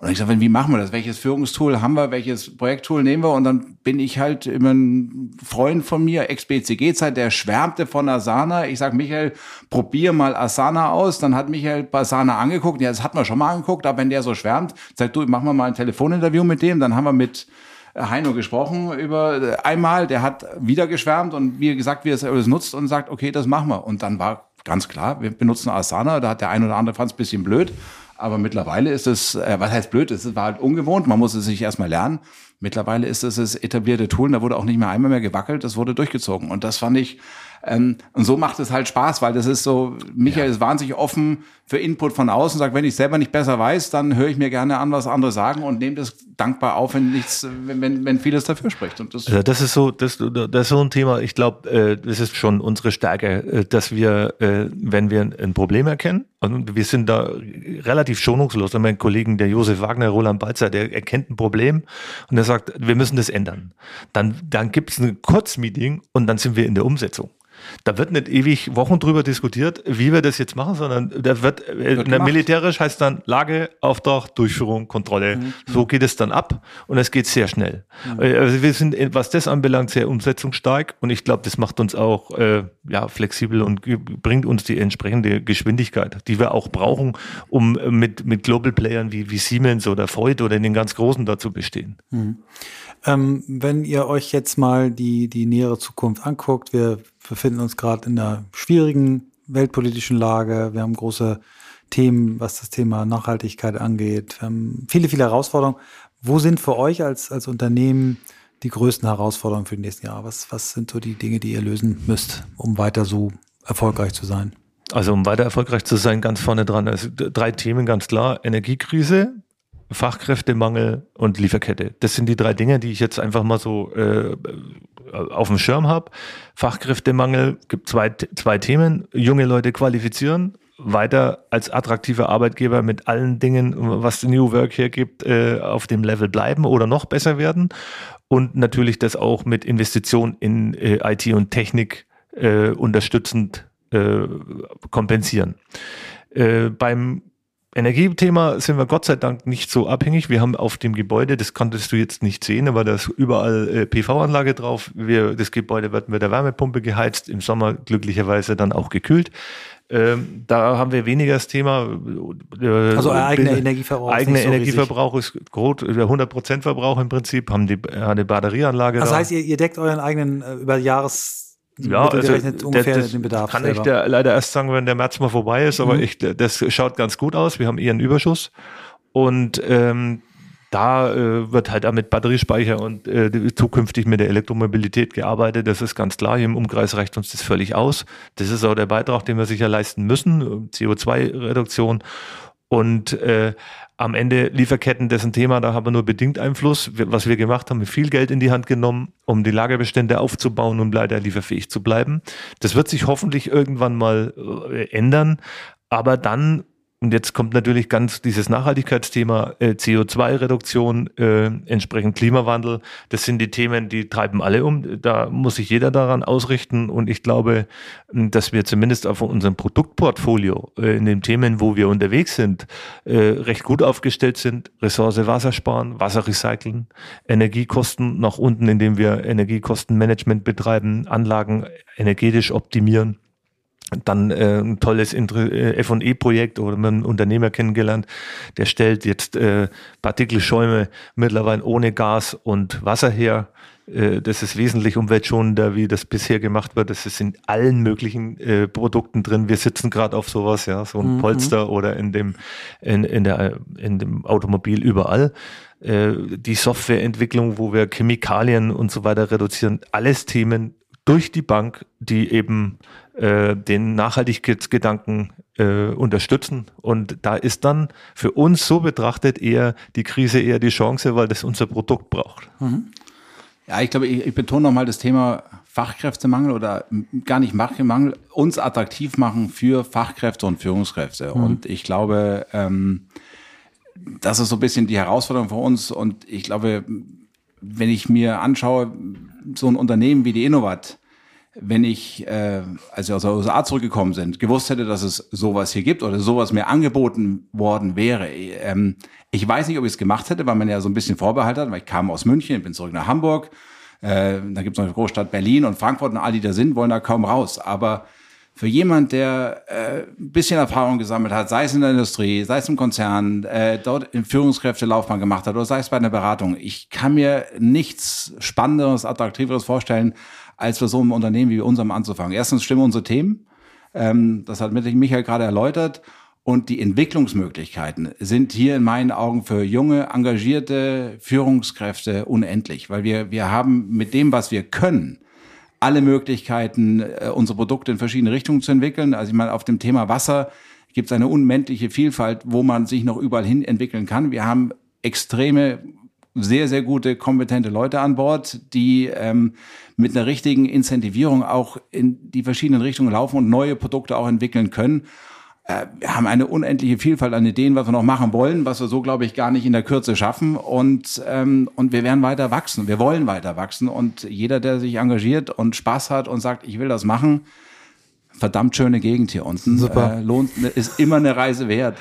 Und ich sage, wie machen wir das? Welches Führungstool haben wir? Welches Projekttool nehmen wir? Und dann bin ich halt immer ein Freund von mir, Ex-BCG-Zeit, der schwärmte von Asana. Ich sage, Michael, probier mal Asana aus. Dann hat Michael Asana angeguckt. Ja, das hat man schon mal angeguckt. Aber wenn der so schwärmt, sagt du, machen wir mal ein Telefoninterview mit dem. Dann haben wir mit Heino gesprochen über einmal. Der hat wieder geschwärmt und wie gesagt, wie er es nutzt und sagt, okay, das machen wir. Und dann war ganz klar, wir benutzen Asana. Da hat der ein oder andere fand es bisschen blöd. Aber mittlerweile ist es, äh, was heißt blöd, es war halt ungewohnt, man muss es sich erstmal lernen. Mittlerweile ist es das etablierte Tool, da wurde auch nicht mehr einmal mehr gewackelt, das wurde durchgezogen. Und das fand ich, ähm, und so macht es halt Spaß, weil das ist so, Michael ja. ist wahnsinnig offen für Input von außen, sagt, wenn ich selber nicht besser weiß, dann höre ich mir gerne an, was andere sagen und nehme das dankbar auf, wenn nichts, wenn, wenn, wenn vieles dafür spricht. Und das, also das ist so, das, das ist so ein Thema, ich glaube, äh, das ist schon unsere Stärke, äh, dass wir, äh, wenn wir ein Problem erkennen, und wir sind da relativ schonungslos. Und mein Kollegen, der Josef Wagner, Roland Balzer, der erkennt ein Problem und er sagt, wir müssen das ändern. Dann, dann gibt es ein Kurzmeeting und dann sind wir in der Umsetzung. Da wird nicht ewig Wochen drüber diskutiert, wie wir das jetzt machen, sondern da wird, äh, wird militärisch heißt dann Lage, Auftrag, Durchführung, Kontrolle. Mhm. So geht es dann ab und es geht sehr schnell. Mhm. Äh, also wir sind, was das anbelangt, sehr umsetzungsstark und ich glaube, das macht uns auch äh, ja, flexibel und bringt uns die entsprechende Geschwindigkeit, die wir auch brauchen, um mit, mit Global Playern wie, wie Siemens oder Freud oder in den ganz Großen dazu bestehen. Mhm. Ähm, wenn ihr euch jetzt mal die, die nähere Zukunft anguckt, wir befinden uns gerade in einer schwierigen weltpolitischen Lage. Wir haben große Themen, was das Thema Nachhaltigkeit angeht. Wir haben viele, viele Herausforderungen. Wo sind für euch als, als Unternehmen die größten Herausforderungen für die nächsten Jahre? Was, was sind so die Dinge, die ihr lösen müsst, um weiter so erfolgreich zu sein? Also um weiter erfolgreich zu sein, ganz vorne dran. Also drei Themen ganz klar. Energiekrise, Fachkräftemangel und Lieferkette. Das sind die drei Dinge, die ich jetzt einfach mal so äh, auf dem Schirm habe. Fachkräftemangel gibt zwei, zwei Themen. Junge Leute qualifizieren, weiter als attraktiver Arbeitgeber mit allen Dingen, was New Work hier gibt, äh, auf dem Level bleiben oder noch besser werden. Und natürlich das auch mit Investitionen in äh, IT und Technik äh, unterstützend äh, kompensieren. Äh, beim Energiethema sind wir Gott sei Dank nicht so abhängig. Wir haben auf dem Gebäude, das konntest du jetzt nicht sehen, aber da ist überall äh, PV-Anlage drauf. Wir, das Gebäude wird mit der Wärmepumpe geheizt, im Sommer glücklicherweise dann auch gekühlt. Ähm, da haben wir weniger das Thema. Äh, also eigener Energieverbrauch. Eigener so Energieverbrauch riesig. ist groß, 100% Verbrauch im Prinzip, haben die, eine Batterieanlage. Also das heißt, ihr, ihr deckt euren eigenen äh, über Jahres ja, also ungefähr das, den Bedarf. Kann selber. ich dir leider erst sagen, wenn der März mal vorbei ist, aber mhm. ich, das schaut ganz gut aus. Wir haben eher einen Überschuss. Und ähm, da äh, wird halt auch mit Batteriespeicher und äh, zukünftig mit der Elektromobilität gearbeitet. Das ist ganz klar. Hier im Umkreis reicht uns das völlig aus. Das ist auch der Beitrag, den wir sicher leisten müssen. CO2-Reduktion. Und äh, am Ende Lieferketten, dessen Thema, da haben wir nur bedingt Einfluss. Was wir gemacht haben, viel Geld in die Hand genommen, um die Lagerbestände aufzubauen und leider lieferfähig zu bleiben. Das wird sich hoffentlich irgendwann mal äh, ändern. Aber dann und jetzt kommt natürlich ganz dieses Nachhaltigkeitsthema, äh, CO2-Reduktion, äh, entsprechend Klimawandel. Das sind die Themen, die treiben alle um. Da muss sich jeder daran ausrichten. Und ich glaube, dass wir zumindest auf unserem Produktportfolio äh, in den Themen, wo wir unterwegs sind, äh, recht gut aufgestellt sind. Ressource Wasser sparen, Wasser recyceln, Energiekosten nach unten, indem wir Energiekostenmanagement betreiben, Anlagen energetisch optimieren dann äh, ein tolles äh, F&E-Projekt oder mit einem Unternehmer kennengelernt, der stellt jetzt äh, Partikelschäume mittlerweile ohne Gas und Wasser her. Äh, das ist wesentlich umweltschonender, wie das bisher gemacht wird. Das ist in allen möglichen äh, Produkten drin. Wir sitzen gerade auf sowas, ja, so ein mhm. Polster oder in dem in, in der in dem Automobil überall. Äh, die Softwareentwicklung, wo wir Chemikalien und so weiter reduzieren, alles Themen durch die Bank, die eben äh, den Nachhaltigkeitsgedanken äh, unterstützen. Und da ist dann für uns so betrachtet eher die Krise eher die Chance, weil das unser Produkt braucht. Mhm. Ja, ich glaube, ich, ich betone nochmal das Thema Fachkräftemangel oder gar nicht Fachkräftemangel, uns attraktiv machen für Fachkräfte und Führungskräfte. Mhm. Und ich glaube, ähm, das ist so ein bisschen die Herausforderung für uns. Und ich glaube, wenn ich mir anschaue, so ein Unternehmen wie die Innovat, wenn ich, äh, als wir aus der USA zurückgekommen sind, gewusst hätte, dass es sowas hier gibt oder sowas mir angeboten worden wäre. Ähm, ich weiß nicht, ob ich es gemacht hätte, weil man ja so ein bisschen Vorbehalt hat, weil ich kam aus München, bin zurück nach Hamburg. Äh, da gibt es noch eine Großstadt Berlin und Frankfurt und all die da sind, wollen da kaum raus. Aber für jemand, der äh, ein bisschen Erfahrung gesammelt hat, sei es in der Industrie, sei es im Konzern, äh, dort in Führungskräftelaufbahn gemacht hat oder sei es bei einer Beratung, ich kann mir nichts Spannenderes, Attraktiveres vorstellen, als für so ein Unternehmen wie unserem anzufangen. Erstens stimmen unsere Themen. Ähm, das hat Michael gerade erläutert. Und die Entwicklungsmöglichkeiten sind hier in meinen Augen für junge, engagierte Führungskräfte unendlich, weil wir, wir haben mit dem, was wir können, alle Möglichkeiten, äh, unsere Produkte in verschiedene Richtungen zu entwickeln. Also ich meine, auf dem Thema Wasser gibt es eine unmännliche Vielfalt, wo man sich noch überall hin entwickeln kann. Wir haben extreme, sehr, sehr gute, kompetente Leute an Bord, die ähm, mit einer richtigen Incentivierung auch in die verschiedenen Richtungen laufen und neue Produkte auch entwickeln können. Äh, wir haben eine unendliche Vielfalt an Ideen, was wir noch machen wollen, was wir so, glaube ich, gar nicht in der Kürze schaffen. Und, ähm, und wir werden weiter wachsen. Wir wollen weiter wachsen. Und jeder, der sich engagiert und Spaß hat und sagt, ich will das machen, verdammt schöne Gegend hier unten. Super. Äh, lohnt, ist immer eine Reise wert.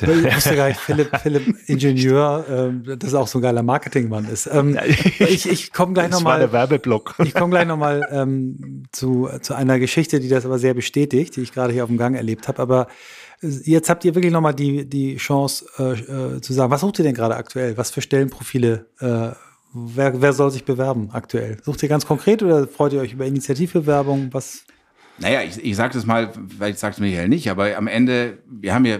Ich wusste gar nicht, Philipp, Philipp Ingenieur, äh, das ist auch so ein geiler Marketingmann ist. Ähm, ich ich komme gleich nochmal. der Werbeblock. Ich komme gleich nochmal ähm, zu, zu einer Geschichte, die das aber sehr bestätigt, die ich gerade hier auf dem Gang erlebt habe. Aber jetzt habt ihr wirklich nochmal die, die Chance äh, äh, zu sagen, was sucht ihr denn gerade aktuell? Was für Stellenprofile äh, Wer, wer soll sich bewerben aktuell? Sucht ihr ganz konkret oder freut ihr euch über Initiativbewerbung? Was? Naja, ich, ich sage das mal, weil ich sage es Michael nicht, aber am Ende, wir haben ja,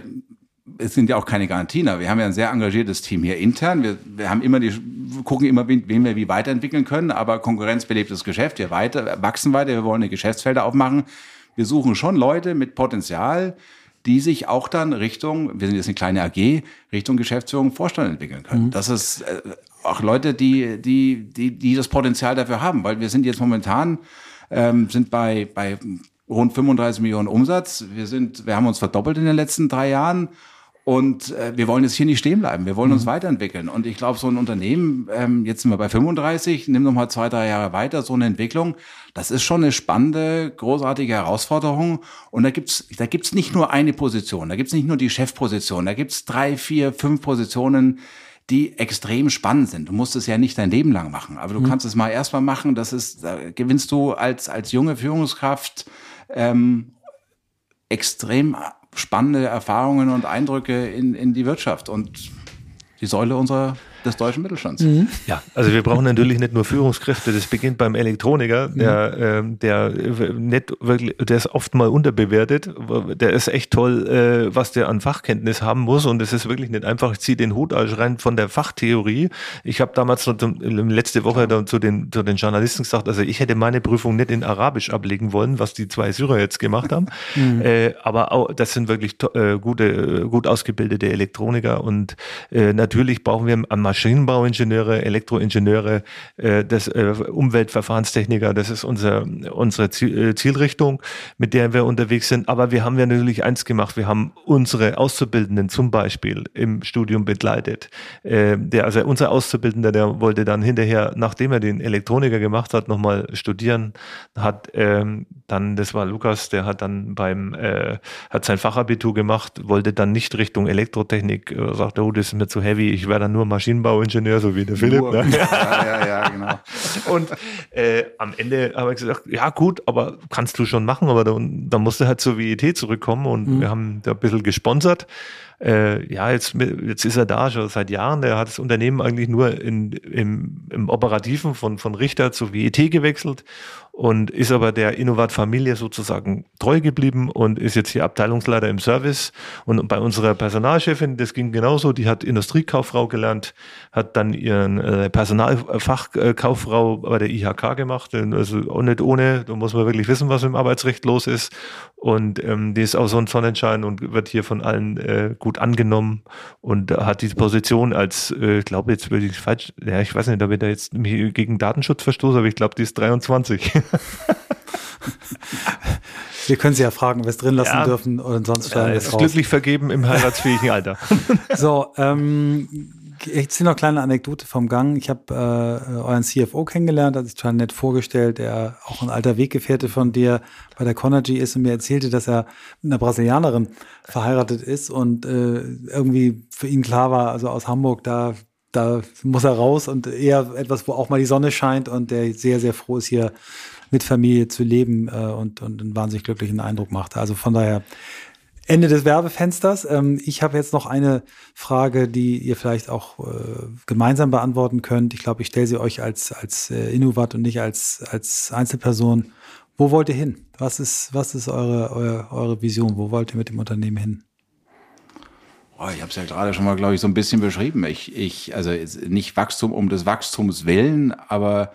es sind ja auch keine Garantien, aber wir haben ja ein sehr engagiertes Team hier intern. Wir, wir haben immer die, gucken immer, wen, wen wir wie weiterentwickeln können, aber konkurrenzbelebtes Geschäft, wir weiter, wachsen weiter, wir wollen eine Geschäftsfelder aufmachen. Wir suchen schon Leute mit Potenzial, die sich auch dann Richtung, wir sind jetzt eine kleine AG, Richtung Geschäftsführung Vorstand entwickeln können. Mhm. Das ist äh, auch Leute, die, die, die, die das Potenzial dafür haben, weil wir sind jetzt momentan ähm, sind bei, bei rund 35 Millionen Umsatz. Wir sind, wir haben uns verdoppelt in den letzten drei Jahren. Und äh, wir wollen jetzt hier nicht stehen bleiben. Wir wollen uns mhm. weiterentwickeln. Und ich glaube, so ein Unternehmen, ähm, jetzt sind wir bei 35, nimm noch mal zwei, drei Jahre weiter, so eine Entwicklung, das ist schon eine spannende, großartige Herausforderung. Und da gibt's da gibt's nicht nur eine Position, da gibt's nicht nur die Chefposition, da gibt's drei, vier, fünf Positionen, die extrem spannend sind. Du musst es ja nicht dein Leben lang machen, aber du mhm. kannst es mal erstmal machen. Das ist, da gewinnst du als, als junge Führungskraft ähm, extrem spannende Erfahrungen und Eindrücke in, in die Wirtschaft und die Säule unserer des deutschen Mittelstands. Mhm. Ja, also wir brauchen natürlich nicht nur Führungskräfte, das beginnt beim Elektroniker, der, mhm. äh, der nicht wirklich, der ist oft mal unterbewertet, der ist echt toll, äh, was der an Fachkenntnis haben muss und es ist wirklich nicht einfach, ich ziehe den Hut also rein von der Fachtheorie. Ich habe damals noch zum, letzte Woche dann zu den, zu den Journalisten gesagt, also ich hätte meine Prüfung nicht in Arabisch ablegen wollen, was die zwei Syrer jetzt gemacht haben, mhm. äh, aber auch, das sind wirklich äh, gute, gut ausgebildete Elektroniker und äh, natürlich brauchen wir am Maschinenbauingenieure, Elektroingenieure, äh, das, äh, Umweltverfahrenstechniker, das ist unser, unsere äh, Zielrichtung, mit der wir unterwegs sind. Aber wir haben ja natürlich eins gemacht, wir haben unsere Auszubildenden zum Beispiel im Studium begleitet. Äh, der, also unser Auszubildender, der wollte dann hinterher, nachdem er den Elektroniker gemacht hat, nochmal studieren, hat ähm, dann, das war Lukas, der hat dann beim, äh, hat sein Fachabitur gemacht, wollte dann nicht Richtung Elektrotechnik, äh, sagte, oh, das ist mir zu heavy, ich werde dann nur Maschinenbau Maschinenbauingenieur, so wie der Philipp. Ne? Ja, ja, ja, genau. Und äh, am Ende habe ich gesagt, ja gut, aber kannst du schon machen, aber dann, dann musst du halt zur WIT zurückkommen und mhm. wir haben da ein bisschen gesponsert äh, ja, jetzt, jetzt ist er da schon seit Jahren. Der hat das Unternehmen eigentlich nur in, im, im Operativen von, von Richter zu WET gewechselt und ist aber der Innovat-Familie sozusagen treu geblieben und ist jetzt hier Abteilungsleiter im Service. Und bei unserer Personalchefin, das ging genauso, die hat Industriekauffrau gelernt, hat dann ihren äh, Personalfachkauffrau bei der IHK gemacht. Also auch nicht ohne, da muss man wirklich wissen, was im Arbeitsrecht los ist. Und ähm, die ist auch so ein Sonnenschein und wird hier von allen äh, gut angenommen und hat diese Position als, äh, ich glaube, jetzt würde ich falsch, ja, ich weiß nicht, ob ich da jetzt gegen Datenschutz verstoße, aber ich glaube, die ist 23. Wir können Sie ja fragen, ob wir es drin lassen ja. dürfen und sonst wir es raus. glücklich vergeben im heiratsfähigen Alter. so, ähm, ich ziehe noch eine kleine Anekdote vom Gang. Ich habe äh, euren CFO kennengelernt, hat sich total nett vorgestellt, der auch ein alter Weggefährte von dir bei der Conergy ist und mir erzählte, dass er mit einer Brasilianerin verheiratet ist und äh, irgendwie für ihn klar war, also aus Hamburg, da da muss er raus und eher etwas, wo auch mal die Sonne scheint und der sehr, sehr froh ist, hier mit Familie zu leben äh, und, und einen wahnsinnig glücklichen Eindruck macht. Also von daher Ende des Werbefensters. Ähm, ich habe jetzt noch eine Frage, die ihr vielleicht auch äh, gemeinsam beantworten könnt. Ich glaube, ich stelle sie euch als, als äh, Innovat und nicht als, als Einzelperson. Wo wollt ihr hin? Was ist, was ist eure, eure, eure Vision? Wo wollt ihr mit dem Unternehmen hin? Oh, ich habe es ja gerade schon mal, glaube ich, so ein bisschen beschrieben. Ich, ich, also nicht Wachstum um des Wachstums willen, aber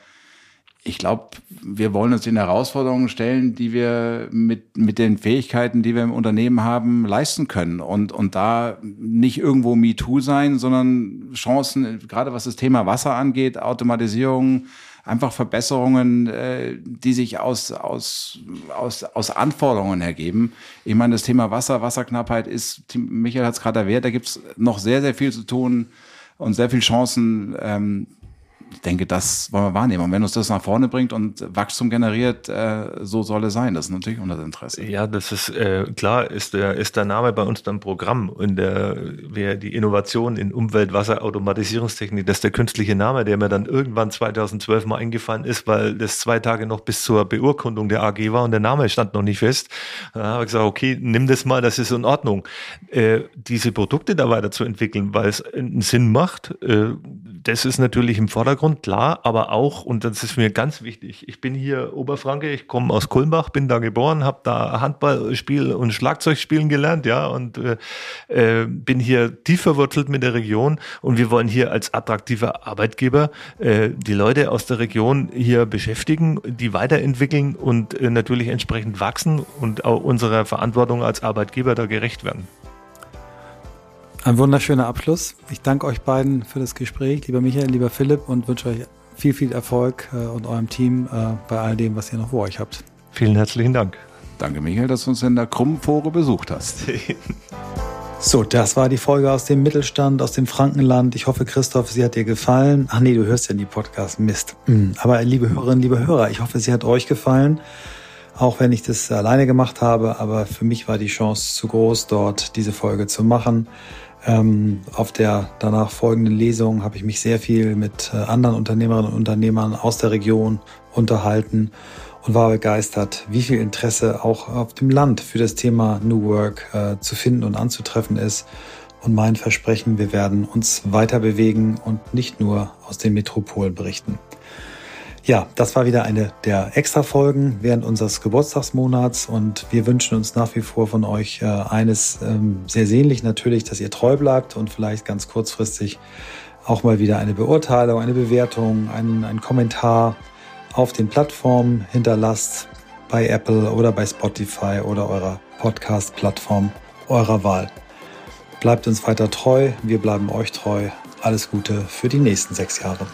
ich glaube, wir wollen uns den Herausforderungen stellen, die wir mit, mit den Fähigkeiten, die wir im Unternehmen haben, leisten können. Und, und da nicht irgendwo MeToo sein, sondern Chancen, gerade was das Thema Wasser angeht, Automatisierung, einfach Verbesserungen, äh, die sich aus, aus, aus, aus Anforderungen ergeben. Ich meine, das Thema Wasser, Wasserknappheit ist, Michael hat es gerade erwähnt, da gibt es noch sehr, sehr viel zu tun und sehr viele Chancen, ähm, ich denke, das wollen wir wahrnehmen. Und wenn uns das nach vorne bringt und Wachstum generiert, äh, so soll es sein. Das ist natürlich unser Interesse. Ja, das ist äh, klar, ist der, ist der Name bei uns dann Programm. Und der wäre die Innovation in Umwelt, Wasser, Automatisierungstechnik, das ist der künstliche Name, der mir dann irgendwann 2012 mal eingefallen ist, weil das zwei Tage noch bis zur Beurkundung der AG war und der Name stand noch nicht fest. Da habe ich gesagt, okay, nimm das mal, das ist in Ordnung. Äh, diese Produkte da weiterzuentwickeln, weil es einen Sinn macht, äh, das ist natürlich im Vordergrund, klar, aber auch, und das ist mir ganz wichtig, ich bin hier Oberfranke, ich komme aus Kulmbach, bin da geboren, habe da Handballspiel und Schlagzeugspielen gelernt, ja, und äh, äh, bin hier tief verwurzelt mit der Region und wir wollen hier als attraktiver Arbeitgeber äh, die Leute aus der Region hier beschäftigen, die weiterentwickeln und äh, natürlich entsprechend wachsen und auch unserer Verantwortung als Arbeitgeber da gerecht werden. Ein wunderschöner Abschluss. Ich danke euch beiden für das Gespräch, lieber Michael, lieber Philipp, und wünsche euch viel, viel Erfolg äh, und eurem Team äh, bei all dem, was ihr noch vor euch habt. Vielen herzlichen Dank. Danke, Michael, dass du uns in der Krummfore besucht hast. So, das war die Folge aus dem Mittelstand, aus dem Frankenland. Ich hoffe, Christoph, sie hat dir gefallen. Ach nee, du hörst ja die Podcast. Mist. Hm, aber liebe Hörerinnen, liebe Hörer, ich hoffe, sie hat euch gefallen. Auch wenn ich das alleine gemacht habe, aber für mich war die Chance zu groß, dort diese Folge zu machen. Ähm, auf der danach folgenden Lesung habe ich mich sehr viel mit äh, anderen Unternehmerinnen und Unternehmern aus der Region unterhalten und war begeistert, wie viel Interesse auch auf dem Land für das Thema New Work äh, zu finden und anzutreffen ist. Und mein Versprechen, wir werden uns weiter bewegen und nicht nur aus den Metropolen berichten. Ja, das war wieder eine der Extra-Folgen während unseres Geburtstagsmonats und wir wünschen uns nach wie vor von euch äh, eines ähm, sehr sehnlich natürlich, dass ihr treu bleibt und vielleicht ganz kurzfristig auch mal wieder eine Beurteilung, eine Bewertung, einen, einen Kommentar auf den Plattformen hinterlasst, bei Apple oder bei Spotify oder eurer Podcast-Plattform eurer Wahl. Bleibt uns weiter treu, wir bleiben euch treu. Alles Gute für die nächsten sechs Jahre.